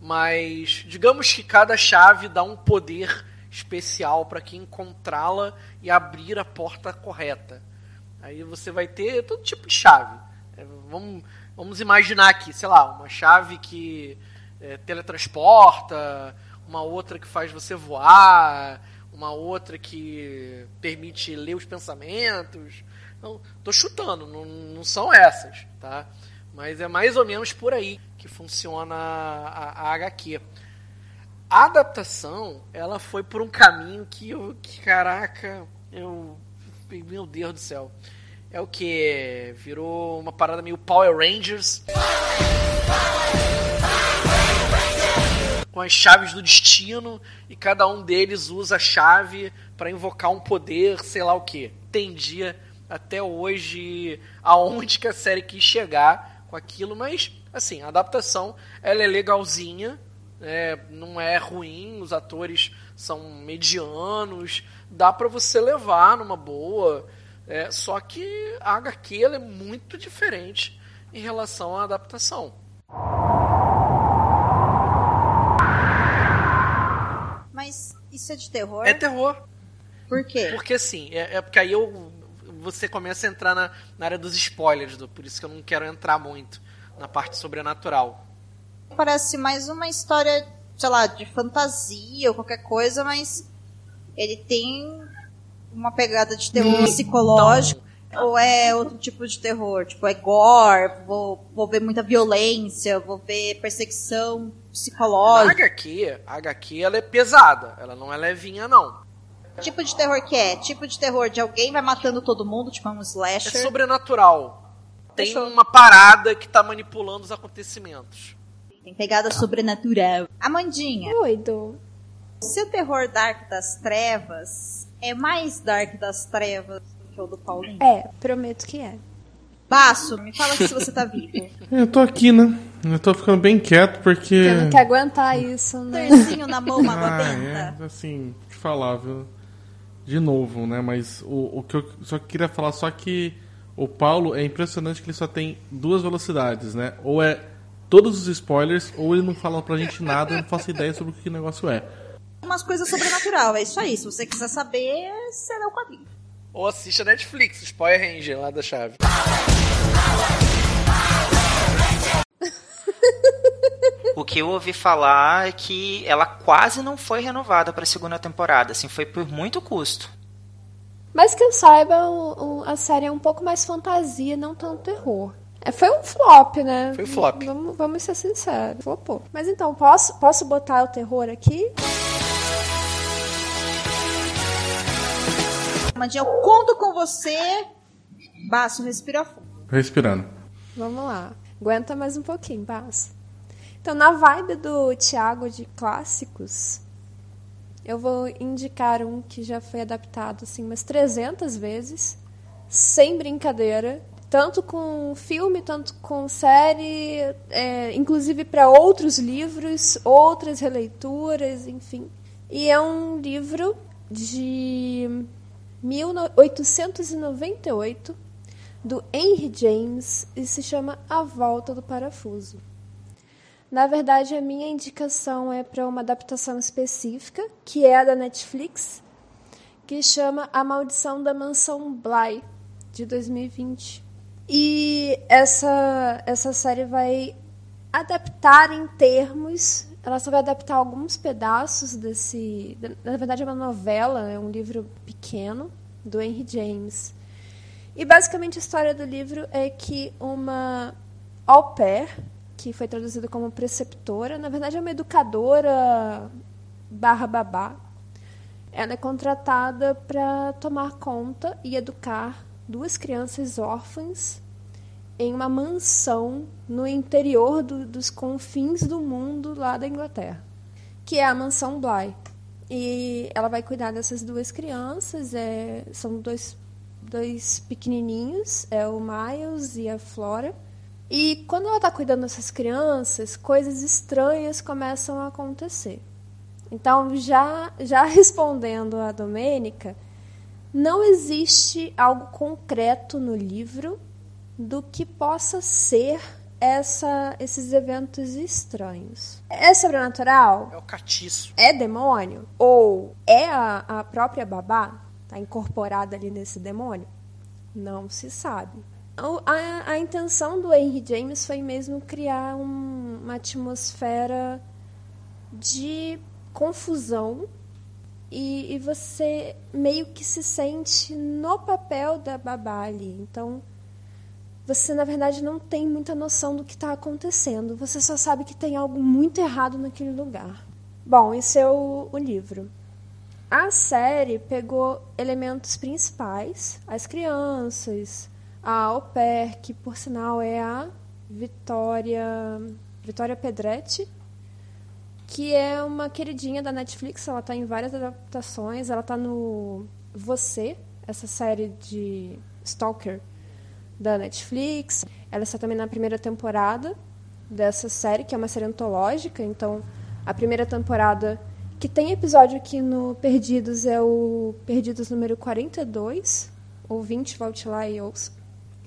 Mas digamos que cada chave dá um poder especial para quem encontrá-la e abrir a porta correta. Aí você vai ter todo tipo de chave. É, vamos, Vamos imaginar aqui, sei lá, uma chave que é, teletransporta, uma outra que faz você voar, uma outra que permite ler os pensamentos. Então, tô chutando, não, não são essas, tá? Mas é mais ou menos por aí que funciona a, a HQ. A adaptação, ela foi por um caminho que eu, que, caraca, eu, meu Deus do céu é o que? Virou uma parada meio Power Rangers. Com as chaves do destino e cada um deles usa a chave para invocar um poder, sei lá o que. Entendia até hoje aonde que a série quis chegar com aquilo, mas assim, a adaptação ela é legalzinha, é, não é ruim, os atores são medianos, dá para você levar numa boa. É, só que a HQ é muito diferente em relação à adaptação. Mas isso é de terror? É terror. Por quê? Porque assim, é, é porque aí eu, você começa a entrar na, na área dos spoilers, do, por isso que eu não quero entrar muito na parte sobrenatural. Parece mais uma história, sei lá, de fantasia ou qualquer coisa, mas ele tem uma pegada de terror hum, psicológico? Então. Ou é outro tipo de terror? Tipo, é gore, vou, vou ver muita violência, vou ver perseguição psicológica. A HQ, a HQ ela é pesada, ela não é levinha, não. Tipo de terror que é? Tipo de terror de alguém vai matando todo mundo, tipo um slasher? É sobrenatural. Tem Deixa uma parada que tá manipulando os acontecimentos. Tem pegada sobrenatural. Amandinha. Oi, Do. Se o terror Dark das Trevas é mais Dark das Trevas do que o do Paulinho? É, prometo que é. Baço, me fala se você tá vivo. Eu tô aqui, né? Eu tô ficando bem quieto porque. Você não quer aguentar isso, né? Tercinho na mão, uma ah, é, assim, te falar, viu? De novo, né? Mas o, o que eu só queria falar só que o Paulo é impressionante que ele só tem duas velocidades, né? Ou é todos os spoilers, ou ele não fala pra gente nada, eu não faço ideia sobre o que o negócio é umas coisas sobrenatural. É isso aí. Se você quiser saber, você lê o quadrinho. Ou assiste a Netflix, Spoiler Ranger lá da chave. O que eu ouvi falar é que ela quase não foi renovada para a segunda temporada, assim, foi por muito custo. Mas que eu saiba, o, o, a série é um pouco mais fantasia, não tanto terror. É, foi um flop, né? Foi um flop. Vamos, vamos ser sinceros. Flopou. Mas então, posso, posso botar o terror aqui? Mandinha, eu conto com você. Baço, respira fundo. Respirando. Vamos lá. Aguenta mais um pouquinho, Baço. Então, na vibe do Thiago de clássicos, eu vou indicar um que já foi adaptado assim umas 300 vezes, sem brincadeira. tanto com filme, tanto com série, é, inclusive para outros livros, outras releituras, enfim. E é um livro de 1898 do Henry James e se chama A Volta do Parafuso. Na verdade, a minha indicação é para uma adaptação específica, que é a da Netflix, que chama A Maldição da Mansão Bly, de 2020. E essa, essa série vai adaptar em termos. Ela só vai adaptar alguns pedaços desse. Na verdade, é uma novela, é um livro pequeno, do Henry James. E basicamente a história do livro é que uma au pair, que foi traduzida como preceptora, na verdade é uma educadora barra babá, ela é contratada para tomar conta e educar duas crianças órfãs em uma mansão no interior do, dos confins do mundo lá da Inglaterra, que é a mansão Bly. E ela vai cuidar dessas duas crianças, é, são dois, dois pequenininhos, é o Miles e a Flora. E quando ela está cuidando dessas crianças, coisas estranhas começam a acontecer. Então, já, já respondendo a Domênica, não existe algo concreto no livro do que possa ser essa, esses eventos estranhos. É sobrenatural? É o catiço. É demônio? Ou é a, a própria babá? Está incorporada ali nesse demônio? Não se sabe. A, a, intenção do Henry James foi mesmo criar um, uma atmosfera de confusão e, e, você meio que se sente no papel da babá ali. Então, você na verdade não tem muita noção do que está acontecendo. Você só sabe que tem algo muito errado naquele lugar. Bom, esse é o, o livro. A série pegou elementos principais, as crianças, a au pair, que por sinal é a Vitória, Vitória Pedretti, que é uma queridinha da Netflix, ela está em várias adaptações, ela está no Você, essa série de Stalker da Netflix. Ela está também na primeira temporada dessa série, que é uma série antológica, então a primeira temporada que tem episódio aqui no Perdidos é o Perdidos número 42, ou 20, volte lá e ouça.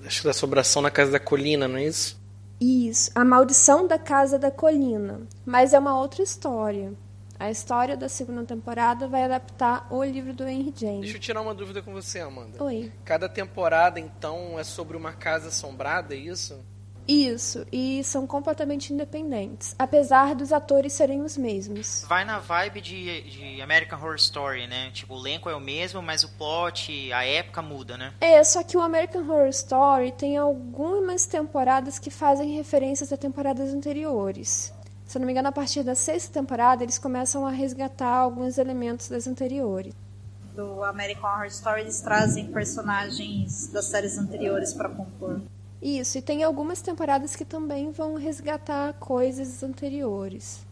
Acho que da sobração na Casa da Colina, não é isso? Isso, A Maldição da Casa da Colina. Mas é uma outra história. A história da segunda temporada vai adaptar o livro do Henry James. Deixa eu tirar uma dúvida com você, Amanda. Oi. Cada temporada, então, é sobre uma casa assombrada, é isso? Isso, e são completamente independentes, apesar dos atores serem os mesmos. Vai na vibe de, de American Horror Story, né? Tipo, o elenco é o mesmo, mas o plot, a época muda, né? É, só que o American Horror Story tem algumas temporadas que fazem referências a temporadas anteriores. Se eu não me engano, a partir da sexta temporada, eles começam a resgatar alguns elementos das anteriores. Do American Horror Story, eles trazem personagens das séries anteriores para compor. Isso, e tem algumas temporadas que também vão resgatar coisas anteriores.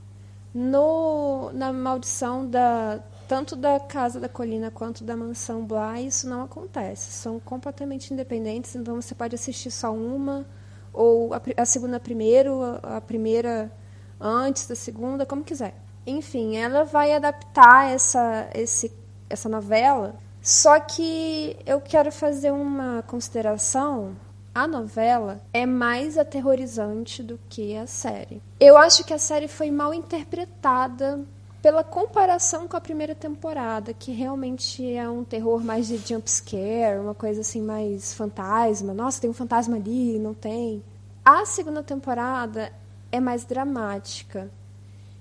No, na maldição da tanto da Casa da Colina quanto da Mansão Bly, isso não acontece. São completamente independentes, então você pode assistir só uma, ou a, a segunda primeiro, a, a primeira antes da segunda, como quiser. Enfim, ela vai adaptar essa, esse, essa novela, só que eu quero fazer uma consideração a novela é mais aterrorizante do que a série. Eu acho que a série foi mal interpretada pela comparação com a primeira temporada, que realmente é um terror mais de jump scare, uma coisa assim mais fantasma. Nossa, tem um fantasma ali, não tem. A segunda temporada é mais dramática.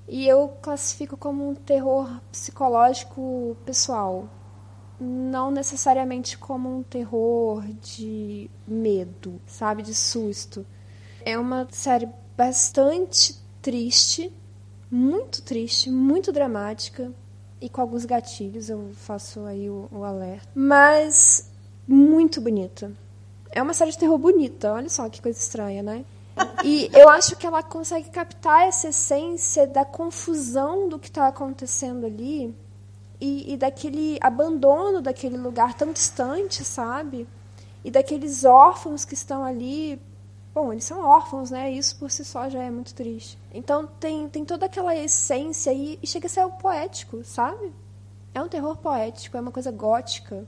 E eu classifico como um terror psicológico pessoal não necessariamente como um terror de medo, sabe, de susto. É uma série bastante triste, muito triste, muito dramática e com alguns gatilhos, eu faço aí o, o alerta, mas muito bonita. É uma série de terror bonita, olha só que coisa estranha, né? E eu acho que ela consegue captar essa essência da confusão do que está acontecendo ali e, e daquele abandono daquele lugar tão distante, sabe? e daqueles órfãos que estão ali. Bom, eles são órfãos, né? Isso por si só já é muito triste. Então tem, tem toda aquela essência aí e chega a ser algo poético, sabe? É um terror poético, é uma coisa gótica.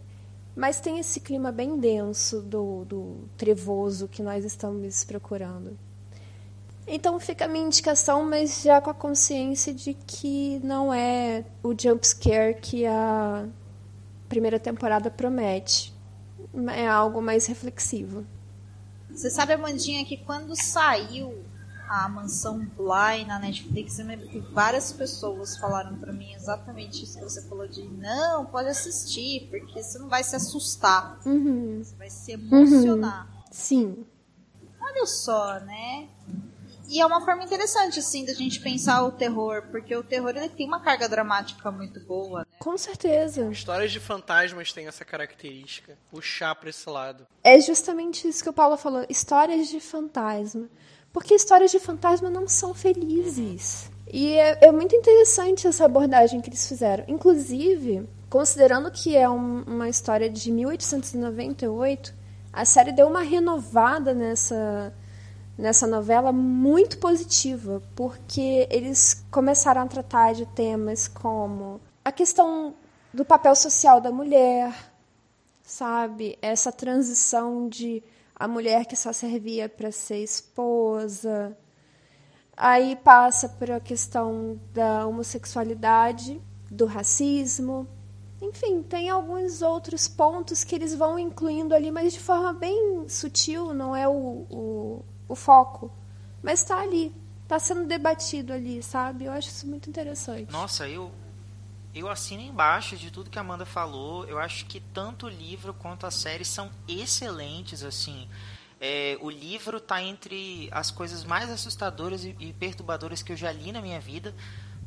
Mas tem esse clima bem denso do, do trevoso que nós estamos procurando. Então fica a minha indicação, mas já com a consciência de que não é o jump scare que a primeira temporada promete. É algo mais reflexivo. Você sabe, Amandinha, que quando saiu a Mansão Bly na Netflix, eu lembro que várias pessoas falaram pra mim exatamente isso que você falou de não, pode assistir, porque você não vai se assustar. Uhum. Você vai se emocionar. Sim. Olha só, né? E é uma forma interessante, assim, da gente pensar o terror, porque o terror ele tem uma carga dramática muito boa, né? Com certeza. Histórias de fantasmas têm essa característica, puxar pra esse lado. É justamente isso que o Paulo falou, histórias de fantasma. Porque histórias de fantasma não são felizes. E é, é muito interessante essa abordagem que eles fizeram. Inclusive, considerando que é um- uma história de 1898, a série deu uma renovada nessa, nessa novela muito positiva, porque eles começaram a tratar de temas como a questão do papel social da mulher, sabe? Essa transição de a mulher que só servia para ser esposa. Aí passa por a questão da homossexualidade, do racismo. Enfim, tem alguns outros pontos que eles vão incluindo ali, mas de forma bem sutil, não é o, o, o foco. Mas está ali, está sendo debatido ali, sabe? Eu acho isso muito interessante. Nossa, eu eu assino embaixo de tudo que a Amanda falou. Eu acho que tanto o livro quanto a série são excelentes, assim. É, o livro tá entre as coisas mais assustadoras e, e perturbadoras que eu já li na minha vida,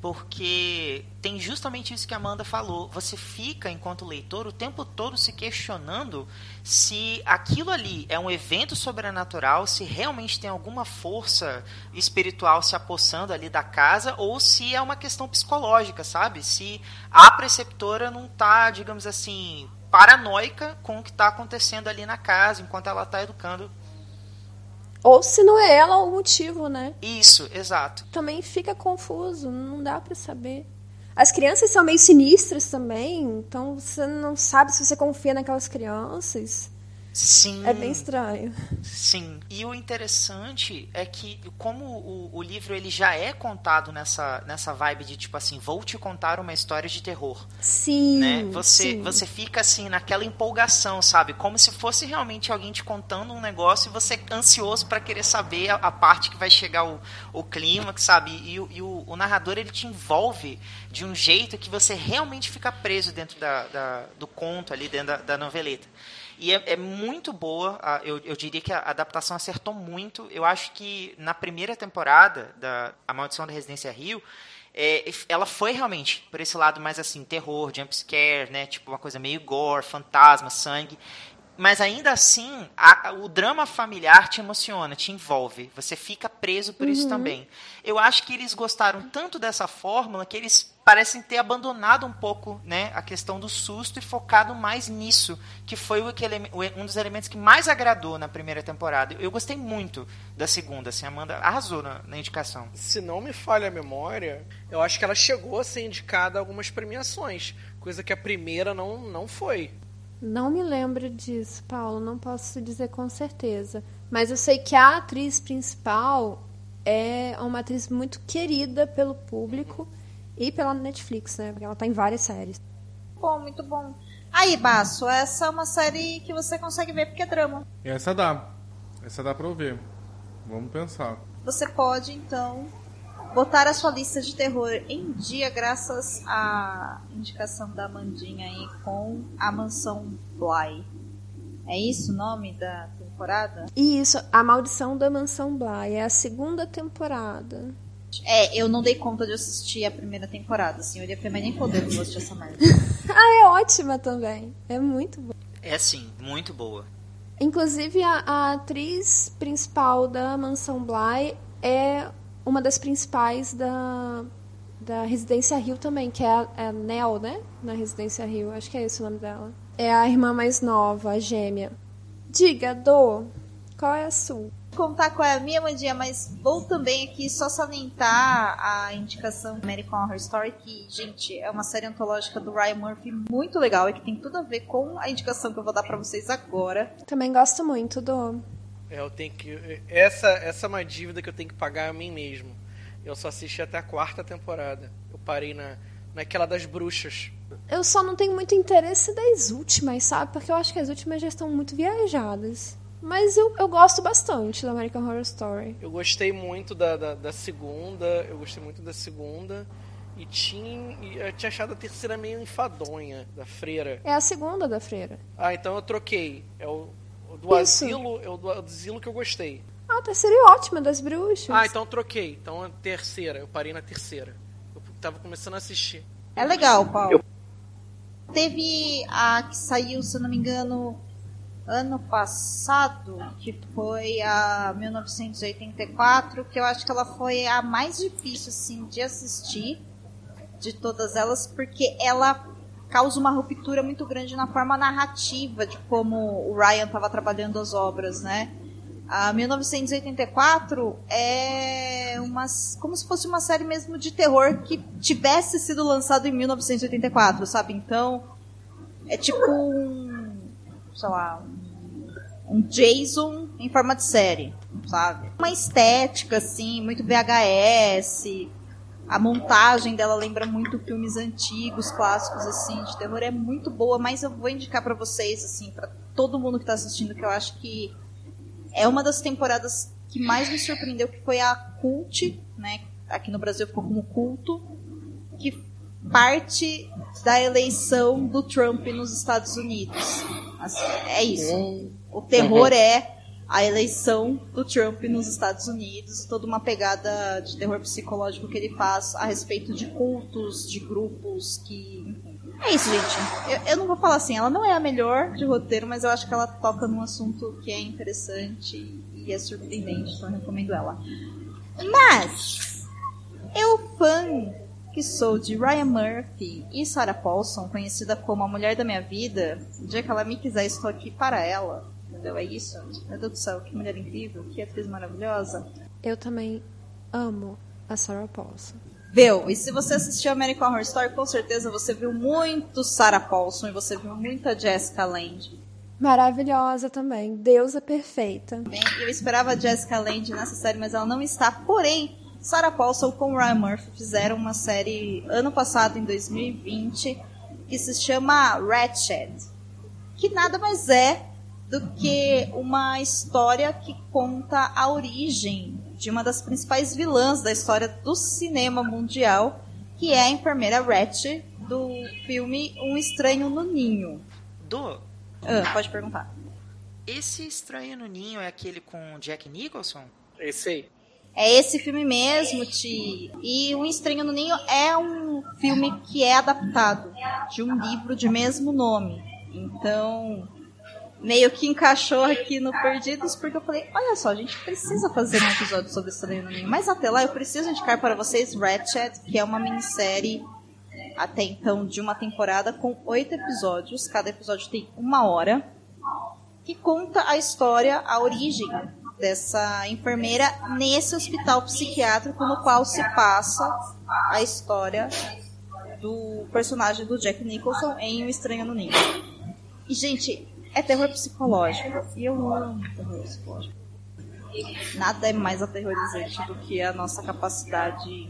porque tem justamente isso que a Amanda falou. Você fica, enquanto leitor, o tempo todo se questionando se aquilo ali é um evento sobrenatural, se realmente tem alguma força espiritual se apossando ali da casa, ou se é uma questão psicológica, sabe? Se a preceptora não tá, digamos assim, paranoica com o que está acontecendo ali na casa enquanto ela está educando. Ou se não é ela o motivo, né? Isso, exato. Também fica confuso, não dá pra saber. As crianças são meio sinistras também, então você não sabe se você confia naquelas crianças. Sim. É bem estranho. Sim. E o interessante é que, como o, o livro ele já é contado nessa, nessa vibe de tipo assim, vou te contar uma história de terror. Sim. né? Você, sim. você fica assim naquela empolgação, sabe? Como se fosse realmente alguém te contando um negócio e você ansioso para querer saber a, a parte que vai chegar o, o clímax, sabe? E, o- e o, o narrador ele te envolve de um jeito que você realmente fica preso dentro da, da- do conto ali, dentro da, da noveleta. E é, é muito boa, a- eu, eu diria que a adaptação acertou muito. Eu acho que na primeira temporada da A Maldição da Residência Rio, é, ela foi realmente por esse lado mais assim, terror, jump scare, né? Tipo uma coisa meio gore, fantasma, sangue. Mas ainda assim, a- o drama familiar te emociona, te envolve. Você fica preso por isso também. Eu acho que eles gostaram tanto dessa fórmula que eles parecem ter abandonado um pouco né, a questão do susto e focado mais nisso, que foi o que um dos elementos que mais agradou na primeira temporada. Eu gostei muito da segunda, assim, a Amanda arrasou na, na indicação. Se não me falha a memória, eu acho que ela chegou a ser indicada a algumas premiações, coisa que a primeira não, não foi. Não me lembro disso, Paulo, não posso dizer com certeza. Mas eu sei que a atriz principal é uma atriz muito querida pelo público e pela Netflix, né? Porque ela tá em várias séries. Bom, muito bom. Aí, Baço, essa é uma série que você consegue ver porque é drama. Essa dá. Essa dá pra eu ver. Vamos pensar. Você pode, então, botar a sua lista de terror em dia graças à indicação da Amandinha aí com a Mansão Bly. É isso o nome da temporada? E isso, A Maldição da Mansão Bly, é a segunda temporada. É, eu não dei conta de assistir a primeira temporada, assim, eu olhei pra nem poder eu assistir essa merda. Ah, é ótima também. É muito boa. É sim, muito boa. Inclusive, a, a atriz principal da Mansão Bly é uma das principais da, da Residência Rio também, que é a, é a Nel, né? Na Residência Rio, acho que é esse o nome dela. É a irmã mais nova, a gêmea. Diga, Dô, qual é a sua? contar qual é a minha mandinha, mas vou também aqui só salientar a indicação American Horror Story, que, gente, é uma série antológica do Ryan Murphy muito legal e que tem tudo a ver com a indicação que eu vou dar pra vocês agora. Também gosto muito do. É, eu tenho que. Essa, essa é uma dívida que eu tenho que pagar a mim mesmo. Eu só assisti até a quarta temporada. Eu parei na, naquela das bruxas. Eu só não tenho muito interesse das últimas, sabe? Porque eu acho que as últimas já estão muito viajadas. Mas eu, eu gosto bastante do American Horror Story. Eu gostei muito da, da, da segunda. Eu gostei muito da segunda. E tinha, eu tinha achado a terceira meio enfadonha, da freira. É a segunda da freira. Ah, então eu troquei. É o do Isso. asilo, é o do asilo que eu gostei. Ah, a terceira é ótima, das bruxas. Ah, então eu troquei. Então a terceira, eu parei na terceira. Eu tava começando a assistir. É legal, Paulo. Teve a que saiu, se eu não me engano, ano passado, que foi a 1984, que eu acho que ela foi a mais difícil assim de assistir de todas elas, porque ela causa uma ruptura muito grande na forma narrativa de como o Ryan estava trabalhando as obras, né? A 1984 é uma, como se fosse uma série mesmo de terror que tivesse sido lançado em 1984, sabe? Então, é tipo um, sei lá, um, Jason em forma de série, sabe? Uma estética, assim, muito VHS. A montagem dela lembra muito filmes antigos, clássicos, assim, de terror. É muito boa, mas eu vou indicar pra vocês, assim, pra todo mundo que tá assistindo, que eu acho que é uma das temporadas que mais me surpreendeu, que foi a Cult, né? Aqui no Brasil ficou como Culto, que parte da eleição do Trump nos Estados Unidos. Assim, é isso. O terror é a eleição do Trump nos Estados Unidos, toda uma pegada de terror psicológico que ele faz a respeito de cultos, de grupos que. É isso, gente. Eu, eu não vou falar assim, ela não é a melhor de roteiro, mas eu acho que ela toca num assunto que é interessante e é surpreendente, então eu recomendo ela. Mas, eu, fã que sou de Ryan Murphy e Sarah Paulson, conhecida como a mulher da minha vida, o dia que ela me quiser, estou aqui para ela. Entendeu? É isso. Meu Deus do céu, que mulher incrível, que atriz maravilhosa. Eu também amo a Sarah Paulson. Viu? E se você assistiu American Horror Story, com certeza você viu muito Sarah Paulson e você viu muita Jessica Lange. Maravilhosa também. Deusa perfeita. Bem, eu esperava a Jessica Lange nessa série, mas ela não está. Porém, Sarah Paulson com Ryan Murphy fizeram uma série ano passado, em 2020, que se chama Ratched. Que nada mais é do que uma história que conta a origem de uma das principais vilãs da história do cinema mundial, que é a enfermeira Ratched do filme Um Estranho no Ninho. Do, Ah, pode perguntar. esse Estranho no Ninho é aquele com Jack Nicholson? Esse aí. É esse filme mesmo, Ti. E Um Estranho no Ninho é um filme que é adaptado de um livro de mesmo nome. Então, meio que encaixou aqui no Perdidos, porque eu falei, olha só, a gente precisa fazer um episódio sobre Estranho no Ninho. Mas até lá eu preciso indicar para vocês Ratchet, que é uma minissérie até então de uma temporada com oito episódios. Cada episódio tem uma hora. Que conta a história, a origem dessa enfermeira nesse hospital psiquiátrico no qual se passa a história do personagem do Jack Nicholson em Um Estranho no Ninho. E, gente, é terror psicológico. E eu amo terror psicológico. Nada é mais aterrorizante do que a nossa capacidade,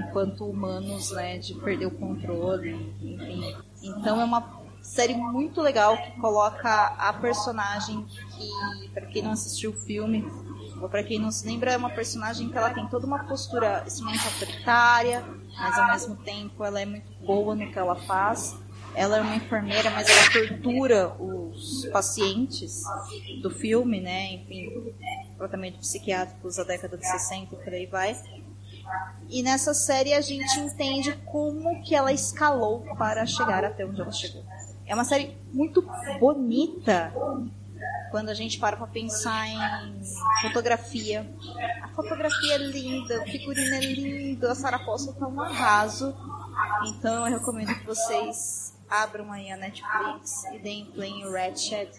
enquanto humanos, né, de perder o controle, enfim. Então é uma série muito legal que coloca a personagem que, para quem não assistiu o filme, ou para quem não se lembra, é uma personagem que ela tem toda uma postura extremamente autoritária, mas ao mesmo tempo ela é muito boa no que ela faz. Ela é uma enfermeira, mas ela tortura os pacientes do filme, né? Enfim, tratamento psiquiátricos da década de 60 e por aí vai. E nessa série a gente entende como que ela escalou para chegar até onde ela chegou. É uma série muito bonita quando a gente para pra pensar em fotografia. A fotografia é linda, o figurino é lindo, a Sarah Paulson tá um arraso. Então eu recomendo que vocês abram aí a Netflix e deem play em Ratchet,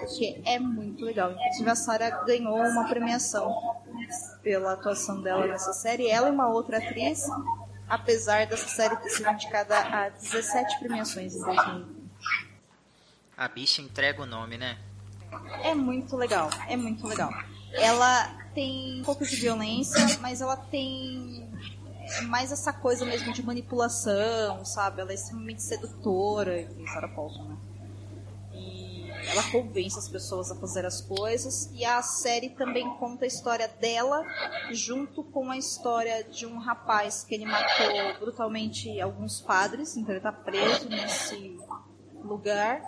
porque é muito legal. Inclusive a Sarah ganhou uma premiação pela atuação dela nessa série. Ela e uma outra atriz, apesar dessa série ter sido indicada a 17 premiações em 2020. A bicha entrega o nome, né? É muito legal, é muito legal. Ela tem um pouco de violência, mas ela tem mais essa coisa mesmo de manipulação, sabe? Ela é extremamente sedutora, e Sarah Paulson, né? E ela convence as pessoas a fazer as coisas. E a série também conta a história dela, junto com a história de um rapaz que ele matou brutalmente alguns padres, então ele tá preso nesse lugar.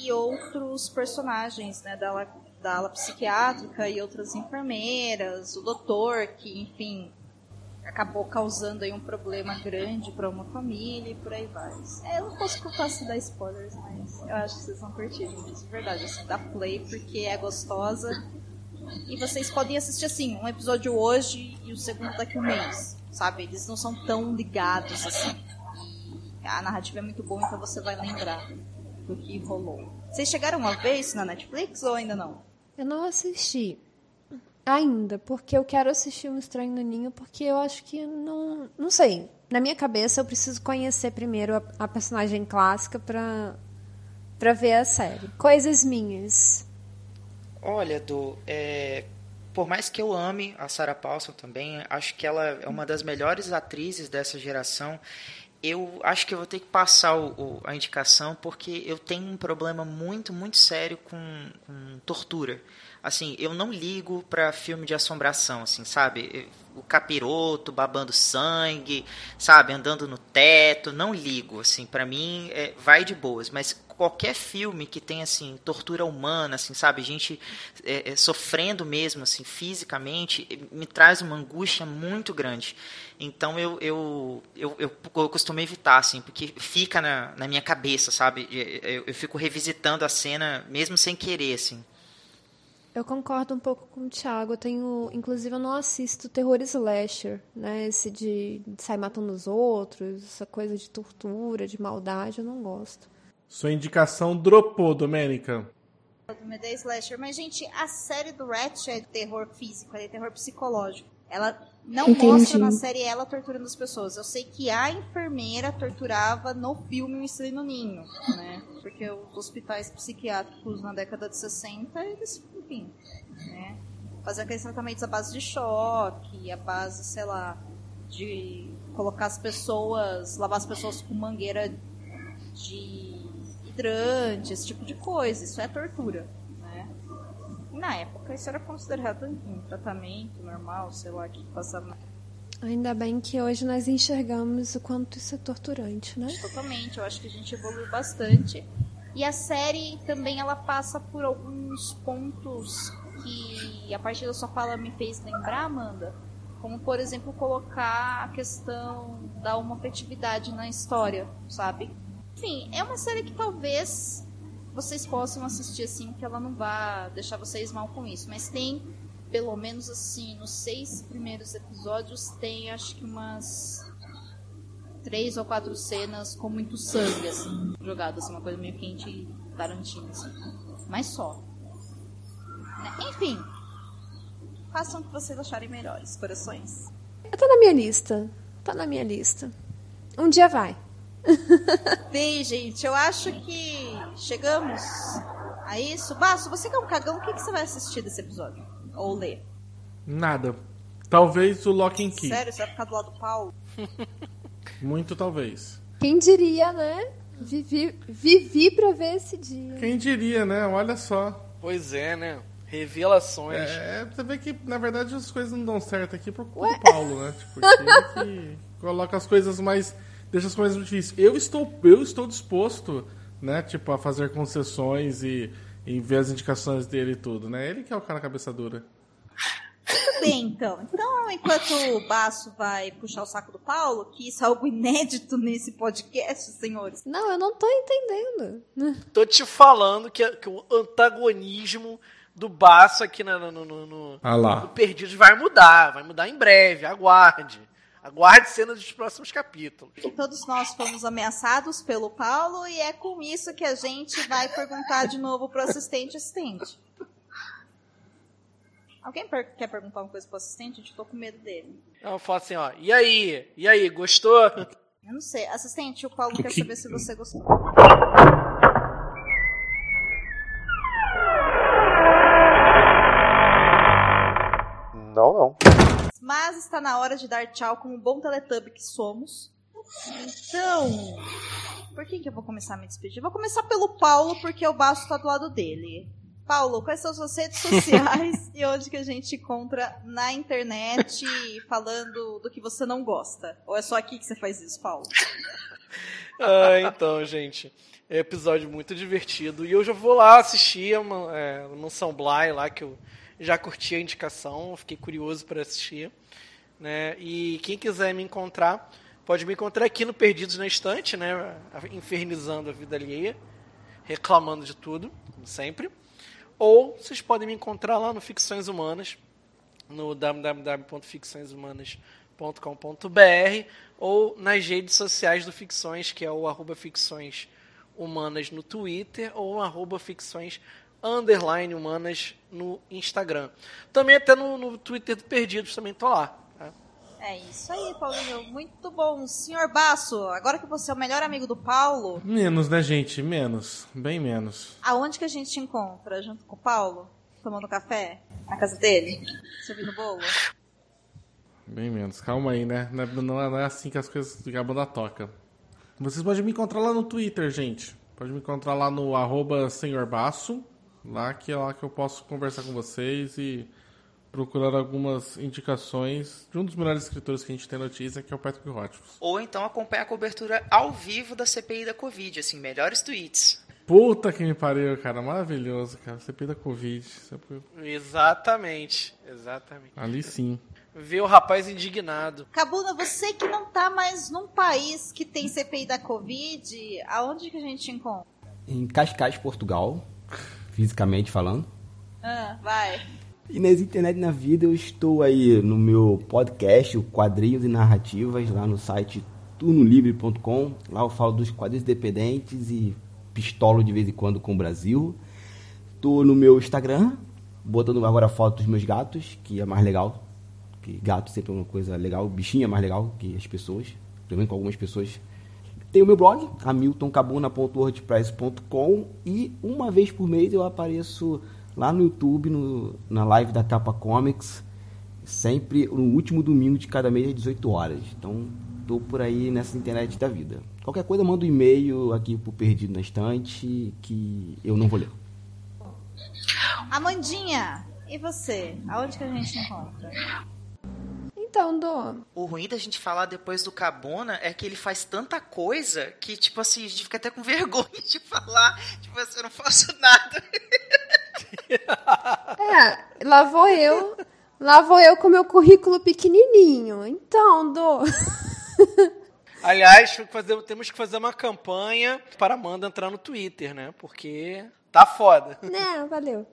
E outros personagens, né, da da ala psiquiátrica e outras enfermeiras, o doutor, que, enfim, acabou causando aí um problema grande para uma família e por aí vai. É, eu não posso contar se dar spoilers, mas eu acho que vocês vão curtir, gente. De verdade, assim, dá play porque é gostosa. E vocês podem assistir assim, um episódio hoje e o segundo daqui a um mês. Sabe? Eles não são tão ligados assim. A narrativa é muito boa, então você vai lembrar do que rolou. Vocês chegaram a ver isso na Netflix ou ainda não? Eu não assisti ainda, porque eu quero assistir um Estranho no Ninho, porque eu acho que não. Não sei. Na minha cabeça, eu preciso conhecer primeiro a, a personagem clássica pra, pra ver a série. Coisas minhas. Olha, Du, é, por mais que eu ame a Sarah Paulson também, acho que ela é uma das melhores atrizes dessa geração. Eu acho que eu vou ter que passar o, o, a indicação porque eu tenho um problema muito, muito sério com, com tortura. Assim, eu não ligo pra filme de assombração, assim, sabe? O capiroto babando sangue, sabe? Andando no teto, não ligo, assim, para mim é, vai de boas, mas qualquer filme que tem assim tortura humana assim sabe? Gente é, é, sofrendo mesmo assim fisicamente me traz uma angústia muito grande. Então eu eu, eu, eu, eu costumo evitar assim porque fica na, na minha cabeça sabe? Eu, eu fico revisitando a cena mesmo sem querer assim Eu concordo um pouco com o Thiago. Eu tenho, inclusive, eu não assisto terror slasher, né? Esse de, sair matando os outros, essa coisa de tortura, de maldade, eu não gosto. Sua indicação dropou, Domênica. Slasher, mas gente, a série do Ratchet é terror físico, é terror psicológico. Ela não Entendi. mostra na série ela torturando as pessoas. Eu sei que a enfermeira torturava no filme O Estranho no Ninho, né? Porque os hospitais psiquiátricos na década de 60, eles, enfim, né? Faziam aqueles tratamentos à base de choque, à base, sei lá, de colocar as pessoas, lavar as pessoas com mangueira de hidrante, esse tipo de coisa. Isso é tortura, na época isso era considerado um tratamento normal, sei lá, que passava Ainda bem que hoje nós enxergamos o quanto isso é torturante, né? totalmente. Eu acho que a gente evoluiu bastante. E a série também ela passa por alguns pontos que a partir da sua fala me fez lembrar, Amanda. Como, por exemplo, colocar a questão da homofetividade na história, sabe? Enfim, é uma série que talvez vocês possam assistir assim, que ela não vá deixar vocês mal com isso. Mas tem, pelo menos assim, nos seis primeiros episódios, tem acho que umas três ou quatro cenas com muito sangue, assim, jogado, assim, uma coisa meio quente Tarantino, assim. Mas só. Né? Enfim, façam o que vocês acharem melhores, corações. Tá na minha lista. Tá na minha lista. Um dia vai. Bem, gente, eu acho que chegamos a isso. Basso, você que é um cagão, o que, que você vai assistir desse episódio? Ou ler? Nada. Talvez o Lock and Key. Sério, você vai ficar do lado do Paulo? Muito talvez. Quem diria, né? Vivi, vivi pra ver esse dia. Quem diria, né? Olha só. Pois é, né? Revelações. É, você vê que, na verdade, as coisas não dão certo aqui por culpa do Paulo, né? Tipo, ele que coloca as coisas mais. deixa as coisas mais difíceis. Eu estou, eu estou disposto, né? Tipo, a fazer concessões e em ver as indicações dele e tudo, né? Ele que é o cara cabeça dura. Tudo bem, então. Então, enquanto o Basso vai puxar o saco do Paulo, que isso é algo inédito nesse podcast, senhores. Não, eu não tô entendendo. Tô te falando que, que o antagonismo do Baço aqui no, no, no, no, Ah lá. no Perdidos vai mudar. Vai mudar em breve. Aguarde. Aguarde cenas dos próximos capítulos. Todos nós fomos ameaçados pelo Paulo e é com isso que a gente vai perguntar de novo pro assistente assistente. Alguém per- quer perguntar uma coisa pro assistente? Eu tô com medo dele. Eu falo assim, ó, e aí? E aí, gostou? Eu não sei. Assistente, o Paulo O quer que- saber se você gostou. Mas está na hora de dar tchau como um bom teletubb que somos. Então, por quem que eu vou começar a me despedir? Vou começar pelo Paulo, porque o Baço tá do lado dele. Paulo, quais são as suas redes sociais e onde que a gente encontra na internet falando do que você não gosta? Ou é só aqui que você faz isso, Paulo? Ah, então, gente. É um episódio muito divertido. E eu já vou lá assistir a Ma- é, a Mansão Bly lá, que eu já curti a indicação. Fiquei curioso para assistir. Né? E quem quiser me encontrar, pode me encontrar aqui no Perdidos na Estante, né? Infernizando a vida alheia, reclamando de tudo, como sempre. Ou vocês podem me encontrar lá no Ficções Humanas, no www.ficçõeshumanas.com.br ou nas redes sociais do Ficções, que é o arroba Ficções Humanas no Twitter ou arroba Ficções underline Humanas no Instagram. Também até no, no Twitter do Perdidos, também tô lá. tá? É isso aí, Paulinho. Muito bom. Senhor Baço, agora que você é o melhor amigo do Paulo, Menos, né, gente? Menos. Bem menos. aonde que a gente te encontra? Junto com o Paulo? Tomando café? Na casa dele? Servindo bolo? Bem menos. Calma aí, né? Não é, não é- não é assim que as coisas que a banda toca. Vocês podem me encontrar lá no Twitter, gente. Pode me encontrar lá no arroba senhorbaço. Lá que é lá que eu posso conversar com vocês e procurar algumas indicações de um dos melhores escritores que a gente tem notícia, que é o Patrick Rothfuss. Ou então acompanha a cobertura ao vivo da CPI da Covid, assim, melhores tweets. Puta que me pariu, cara. Maravilhoso, cara. CPI da Covid. Exatamente, exatamente. Ali sim. Ver o rapaz indignado. Cabuna, você que não tá mais num país que tem CPI da Covid, aonde que a gente te encontra? Em Cascais, Portugal, fisicamente falando. Ah, vai. E nas internet na vida eu estou aí no meu podcast, o Quadrinhos e Narrativas, lá no site turnolivre.com. Lá eu falo dos quadrinhos independentes e pistolo de vez em quando com o Brasil. Estou no meu Instagram, botando agora foto dos meus gatos, que é mais legal. Que gato sempre é uma coisa legal, bichinho é mais legal que as pessoas, pelo menos com algumas pessoas. Tem o meu blog, hamiltoncabuna.wordpress.com e uma vez por mês eu apareço lá no YouTube, no- na live da Capa Comics, sempre no último domingo de cada mês às 18 horas. Então, tô por aí nessa internet da vida. Qualquer coisa, manda um e-mail aqui pro Perdido na Estante, que eu não vou ler. Amandinha, e você? Aonde que a gente te encontra? Então, Dô, O ruim da gente falar depois do Cabona é que ele faz tanta coisa que, tipo assim, a gente fica até com vergonha de falar. Tipo assim, eu não faço nada. é, lá vou eu, lá vou eu com meu currículo pequenininho. Então, Dô, Aliás, fazer- temos que fazer uma campanha para Amanda entrar no Twitter, né? Porque tá foda. né, valeu.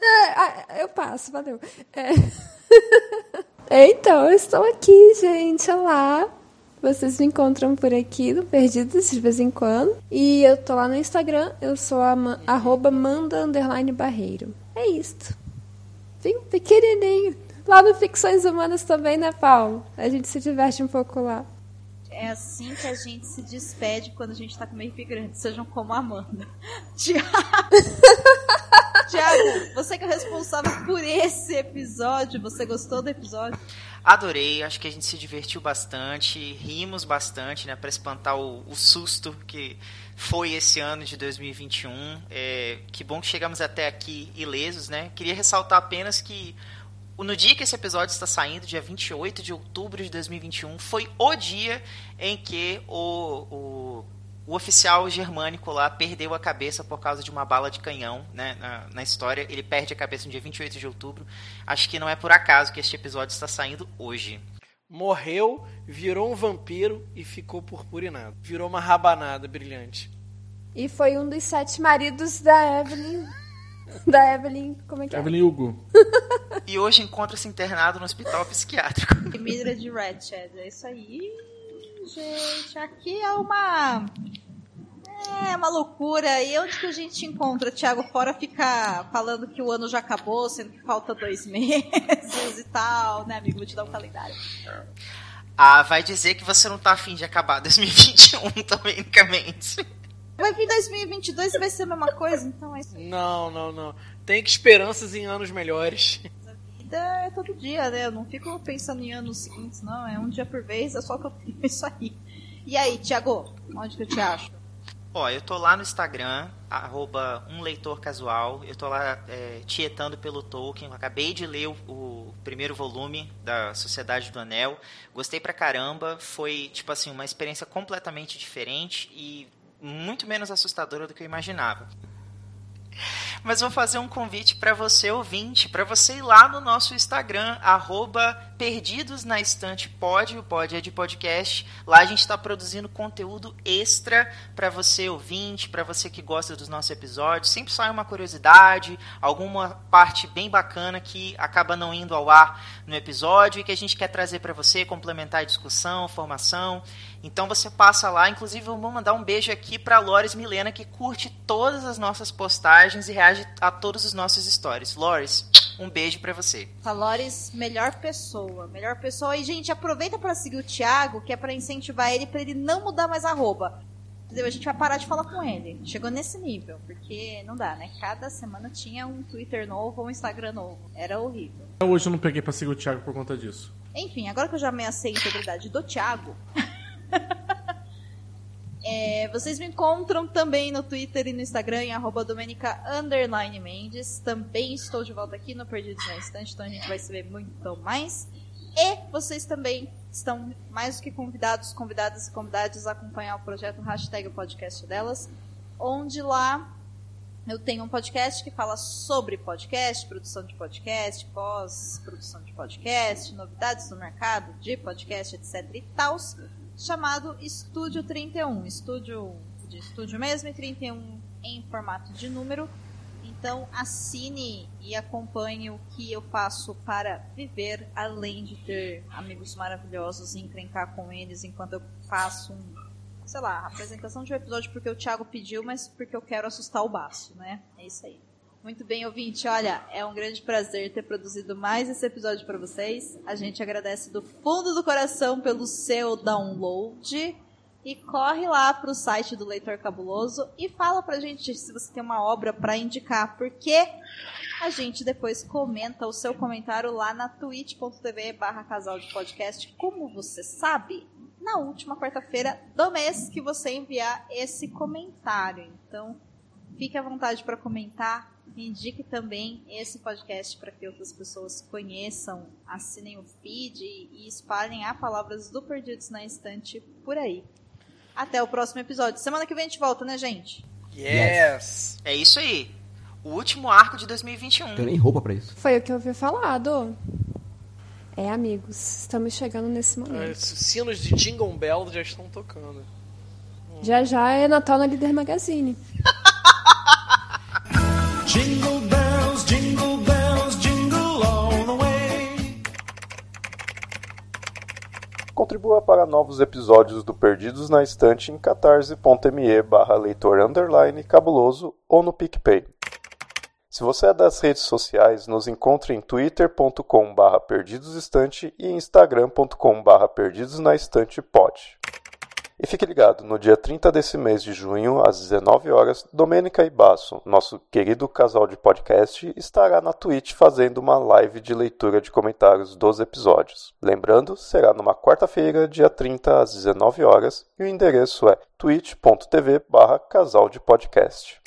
É, ah, eu passo, valeu. É. Então, eu estou aqui, gente. Olá. Vocês me encontram por aqui no Perdidos de vez em quando. E eu tô lá no Instagram. Eu sou a arroba manda underline barreiro. É isto. Bem pequenininho. Lá no Ficções Humanas também, né, Paulo? A gente se diverte um pouco lá. É assim que a gente se despede quando a gente tá com equipe grande. Sejam como a Amanda. Tiago! Tiago, você que é responsável por esse episódio, você gostou do episódio? Adorei, acho que a gente se divertiu bastante, rimos bastante, né, para espantar o, o susto que foi esse ano de 2021. É, que bom que chegamos até aqui ilesos, né? Queria ressaltar apenas que no dia que esse episódio está saindo, dia 28 de outubro de 2021, foi o dia em que o, o, o oficial germânico lá perdeu a cabeça por causa de uma bala de canhão né, na, na história. Ele perde a cabeça no dia 28 de outubro. Acho que não é por acaso que este episódio está saindo hoje. Morreu, virou um vampiro e ficou purpurinado. Virou uma rabanada brilhante. E foi um dos sete maridos da Evelyn Da Evelyn, como é que é? Evelyn Hugo. E hoje encontra-se internado no hospital psiquiátrico. Mildred Ratched. É isso aí, gente. Aqui é uma. É uma loucura. E onde que a gente encontra? Thiago fora fica falando que o ano já acabou, sendo que falta dois meses e tal, né, amigo? Vou te dar um calendário. Ah, vai dizer que você não tá afim de acabar 2021, tecnicamente. Vai vir 2022 e vai ser a mesma coisa, então é isso. Não, não, não. Tem que esperanças em anos melhores. A vida é todo dia, né? Eu não fico pensando em anos seguintes, não. É um dia por vez, é só que eu tenho isso aí. E aí, Thiago, onde que eu te acho? Ó, eu tô lá no Instagram, arroba um leitor casual. Eu tô lá é, tietando pelo Tolkien. Acabei de ler o, o primeiro volume da Sociedade do Anel. Gostei pra caramba. Foi, tipo assim, uma experiência completamente diferente e muito menos assustadora do que eu imaginava. Mas vou fazer um convite para você ouvinte, para você ir lá no nosso Instagram, arroba Perdidos na Estante Pod, o pod é de podcast. Lá a gente está produzindo conteúdo extra para você ouvinte, para você que gosta dos nossos episódios. Sempre sai uma curiosidade, alguma parte bem bacana que acaba não indo ao ar no episódio e que a gente quer trazer para você, complementar a discussão, formação. Então você passa lá, inclusive eu vou mandar um beijo aqui para Lores Milena que curte todas as nossas postagens e reage a todos os nossos stories. Lores, um beijo para você. Valores, melhor pessoa. Melhor pessoa. E, gente, aproveita para seguir o Thiago, que é para incentivar ele para ele não mudar mais arroba. Entendeu? A gente vai parar de falar com ele. Chegou nesse nível, porque não dá, né? Cada semana tinha um Twitter novo ou um Instagram novo. Era horrível. Hoje eu não peguei pra seguir o Thiago por conta disso. Enfim, agora que eu já ameacei a integridade do Thiago. é, vocês me encontram também no Twitter e no Instagram em arroba Domenica Mendes. Também estou de volta aqui no Perdidos na Estante, então a gente vai se ver muito mais. E vocês também estão mais do que convidados, convidadas e convidados a acompanhar o projeto Hashtag o Podcast delas, onde lá eu tenho um podcast que fala sobre podcast, produção de podcast, pós-produção de podcast, novidades no mercado de podcast, etc e tals, chamado Estúdio 31. Estúdio de estúdio mesmo e 31 em formato de número. Então assine e acompanhe o que eu faço para viver, além de ter amigos maravilhosos e encrencar com eles enquanto eu faço um, sei lá, apresentação de um episódio porque o Thiago pediu, mas porque eu quero assustar o baço, né? É isso aí. Muito bem, ouvinte. Olha, é um grande prazer ter produzido mais esse episódio para vocês. A gente agradece do fundo do coração pelo seu download. E corre lá pro site do Leitor Cabuloso e fala pra gente se você tem uma obra para indicar, porque a gente depois comenta o seu comentário lá na twitch.tv barra casal de podcast, como você sabe, na última quarta-feira do mês que você enviar esse comentário. Então, fique à vontade para comentar, indique também esse podcast para que outras pessoas conheçam, assinem o feed e espalhem a palavras do Perdidos na Estante por aí. Até o próximo episódio. Semana que vem a gente volta, né, gente? Yes! É isso aí. O último arco de 2021. Tenho nem roupa pra isso. Foi o que eu ouvi falado. É, amigos, estamos chegando nesse Os momento. sinos de Jingle Bell já estão tocando. Já já é Natal na Líder Magazine. Jingle bells, jingle bells, jingle all the way. Contribua para novos episódios do Perdidos na Estante em catarse.me barra leitor underline cabuloso ou no PicPay. Se você é das redes sociais, nos encontre em twitter.com barra perdidosestante e instagram.com barra perdidos na estante pod. E fique ligado, no dia 30 desse mês de junho, às 19 horas, Domênica e Basso, nosso querido casal de podcast, estará na Twitch fazendo uma live de leitura de comentários dos episódios. Lembrando, será numa quarta-feira, dia 30 às 19 horas, e o endereço é twitch.tv barra casal de podcast.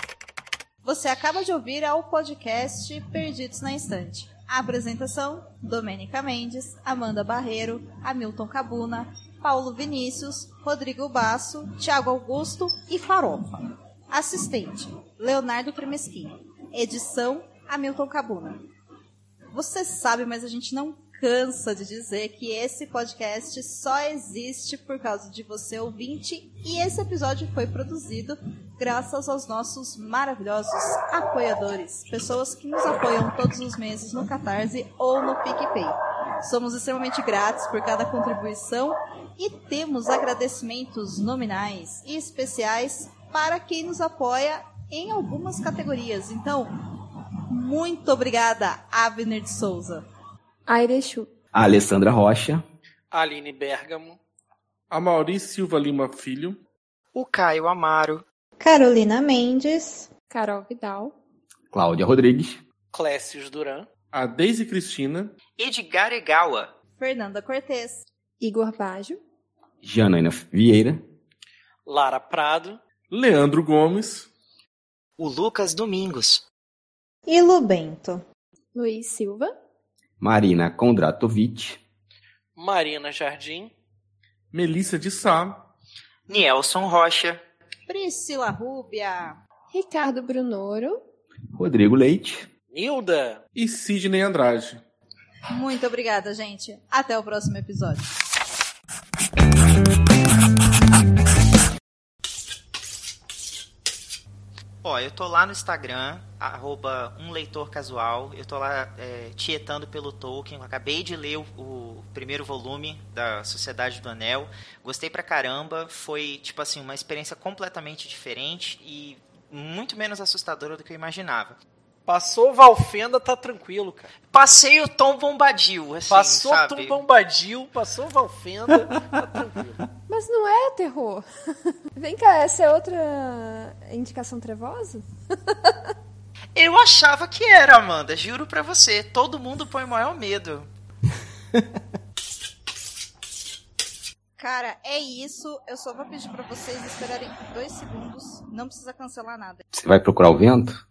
Você acaba de ouvir ao podcast Perdidos na Estante. A apresentação: Domênica Mendes, Amanda Barreiro, Hamilton Cabuna, Paulo Vinícius, Rodrigo Basso, Thiago Augusto e Farofa. Assistente: Leonardo Tremesquim. Edição: Hamilton Cabuna. Você sabe, mas a gente não cansa de dizer que esse podcast só existe por causa de você ouvinte e esse episódio foi produzido graças aos nossos maravilhosos apoiadores, pessoas que nos apoiam todos os meses no Catarse ou no PicPay. Somos extremamente gratos por cada contribuição e temos agradecimentos nominais e especiais para quem nos apoia em algumas categorias. Então, muito obrigada, Abner de Souza. Airechu. Alessandra Rocha. Aline Bergamo. A Maurício Silva Lima Filho. O Caio Amaro. Carolina Mendes. Carol Vidal. Cláudia Rodrigues. Clécius Duran. A Deise Cristina. Edgar Egawa. Fernanda Cortez. Igor Baggio. Janaína Vieira. Lara Prado. Leandro Gomes. O Lucas Domingos. E Lu Bento. Luiz Silva. Marina Kondratovic. Marina Jardim. Melissa de Sá. Nielson Rocha. Priscila Rúbia. Ricardo Brunoro. Rodrigo Leite. Nilda. E Sidney Andrade. Muito obrigada, gente. Até o próximo episódio. Ó, eu tô lá no Instagram, arroba um leitor casual. Eu tô lá é, tietando pelo Tolkien. Eu acabei de ler o, o primeiro volume da Sociedade do Anel. Gostei pra caramba. Foi, tipo assim, uma experiência completamente diferente e muito menos assustadora do que eu imaginava. Passou Valfenda, tá tranquilo, cara. Passei o Tom Bombadil, assim, Passou sabe? Tom Bombadil, passou Valfenda, tá tranquilo. Mas não é terror. Vem cá, essa é outra indicação trevosa? Eu achava que era, Amanda, juro pra você. Todo mundo põe o maior medo. Cara, é isso. Eu só vou pedir pra vocês esperarem dois segundos. Não precisa cancelar nada. Você vai procurar o vento?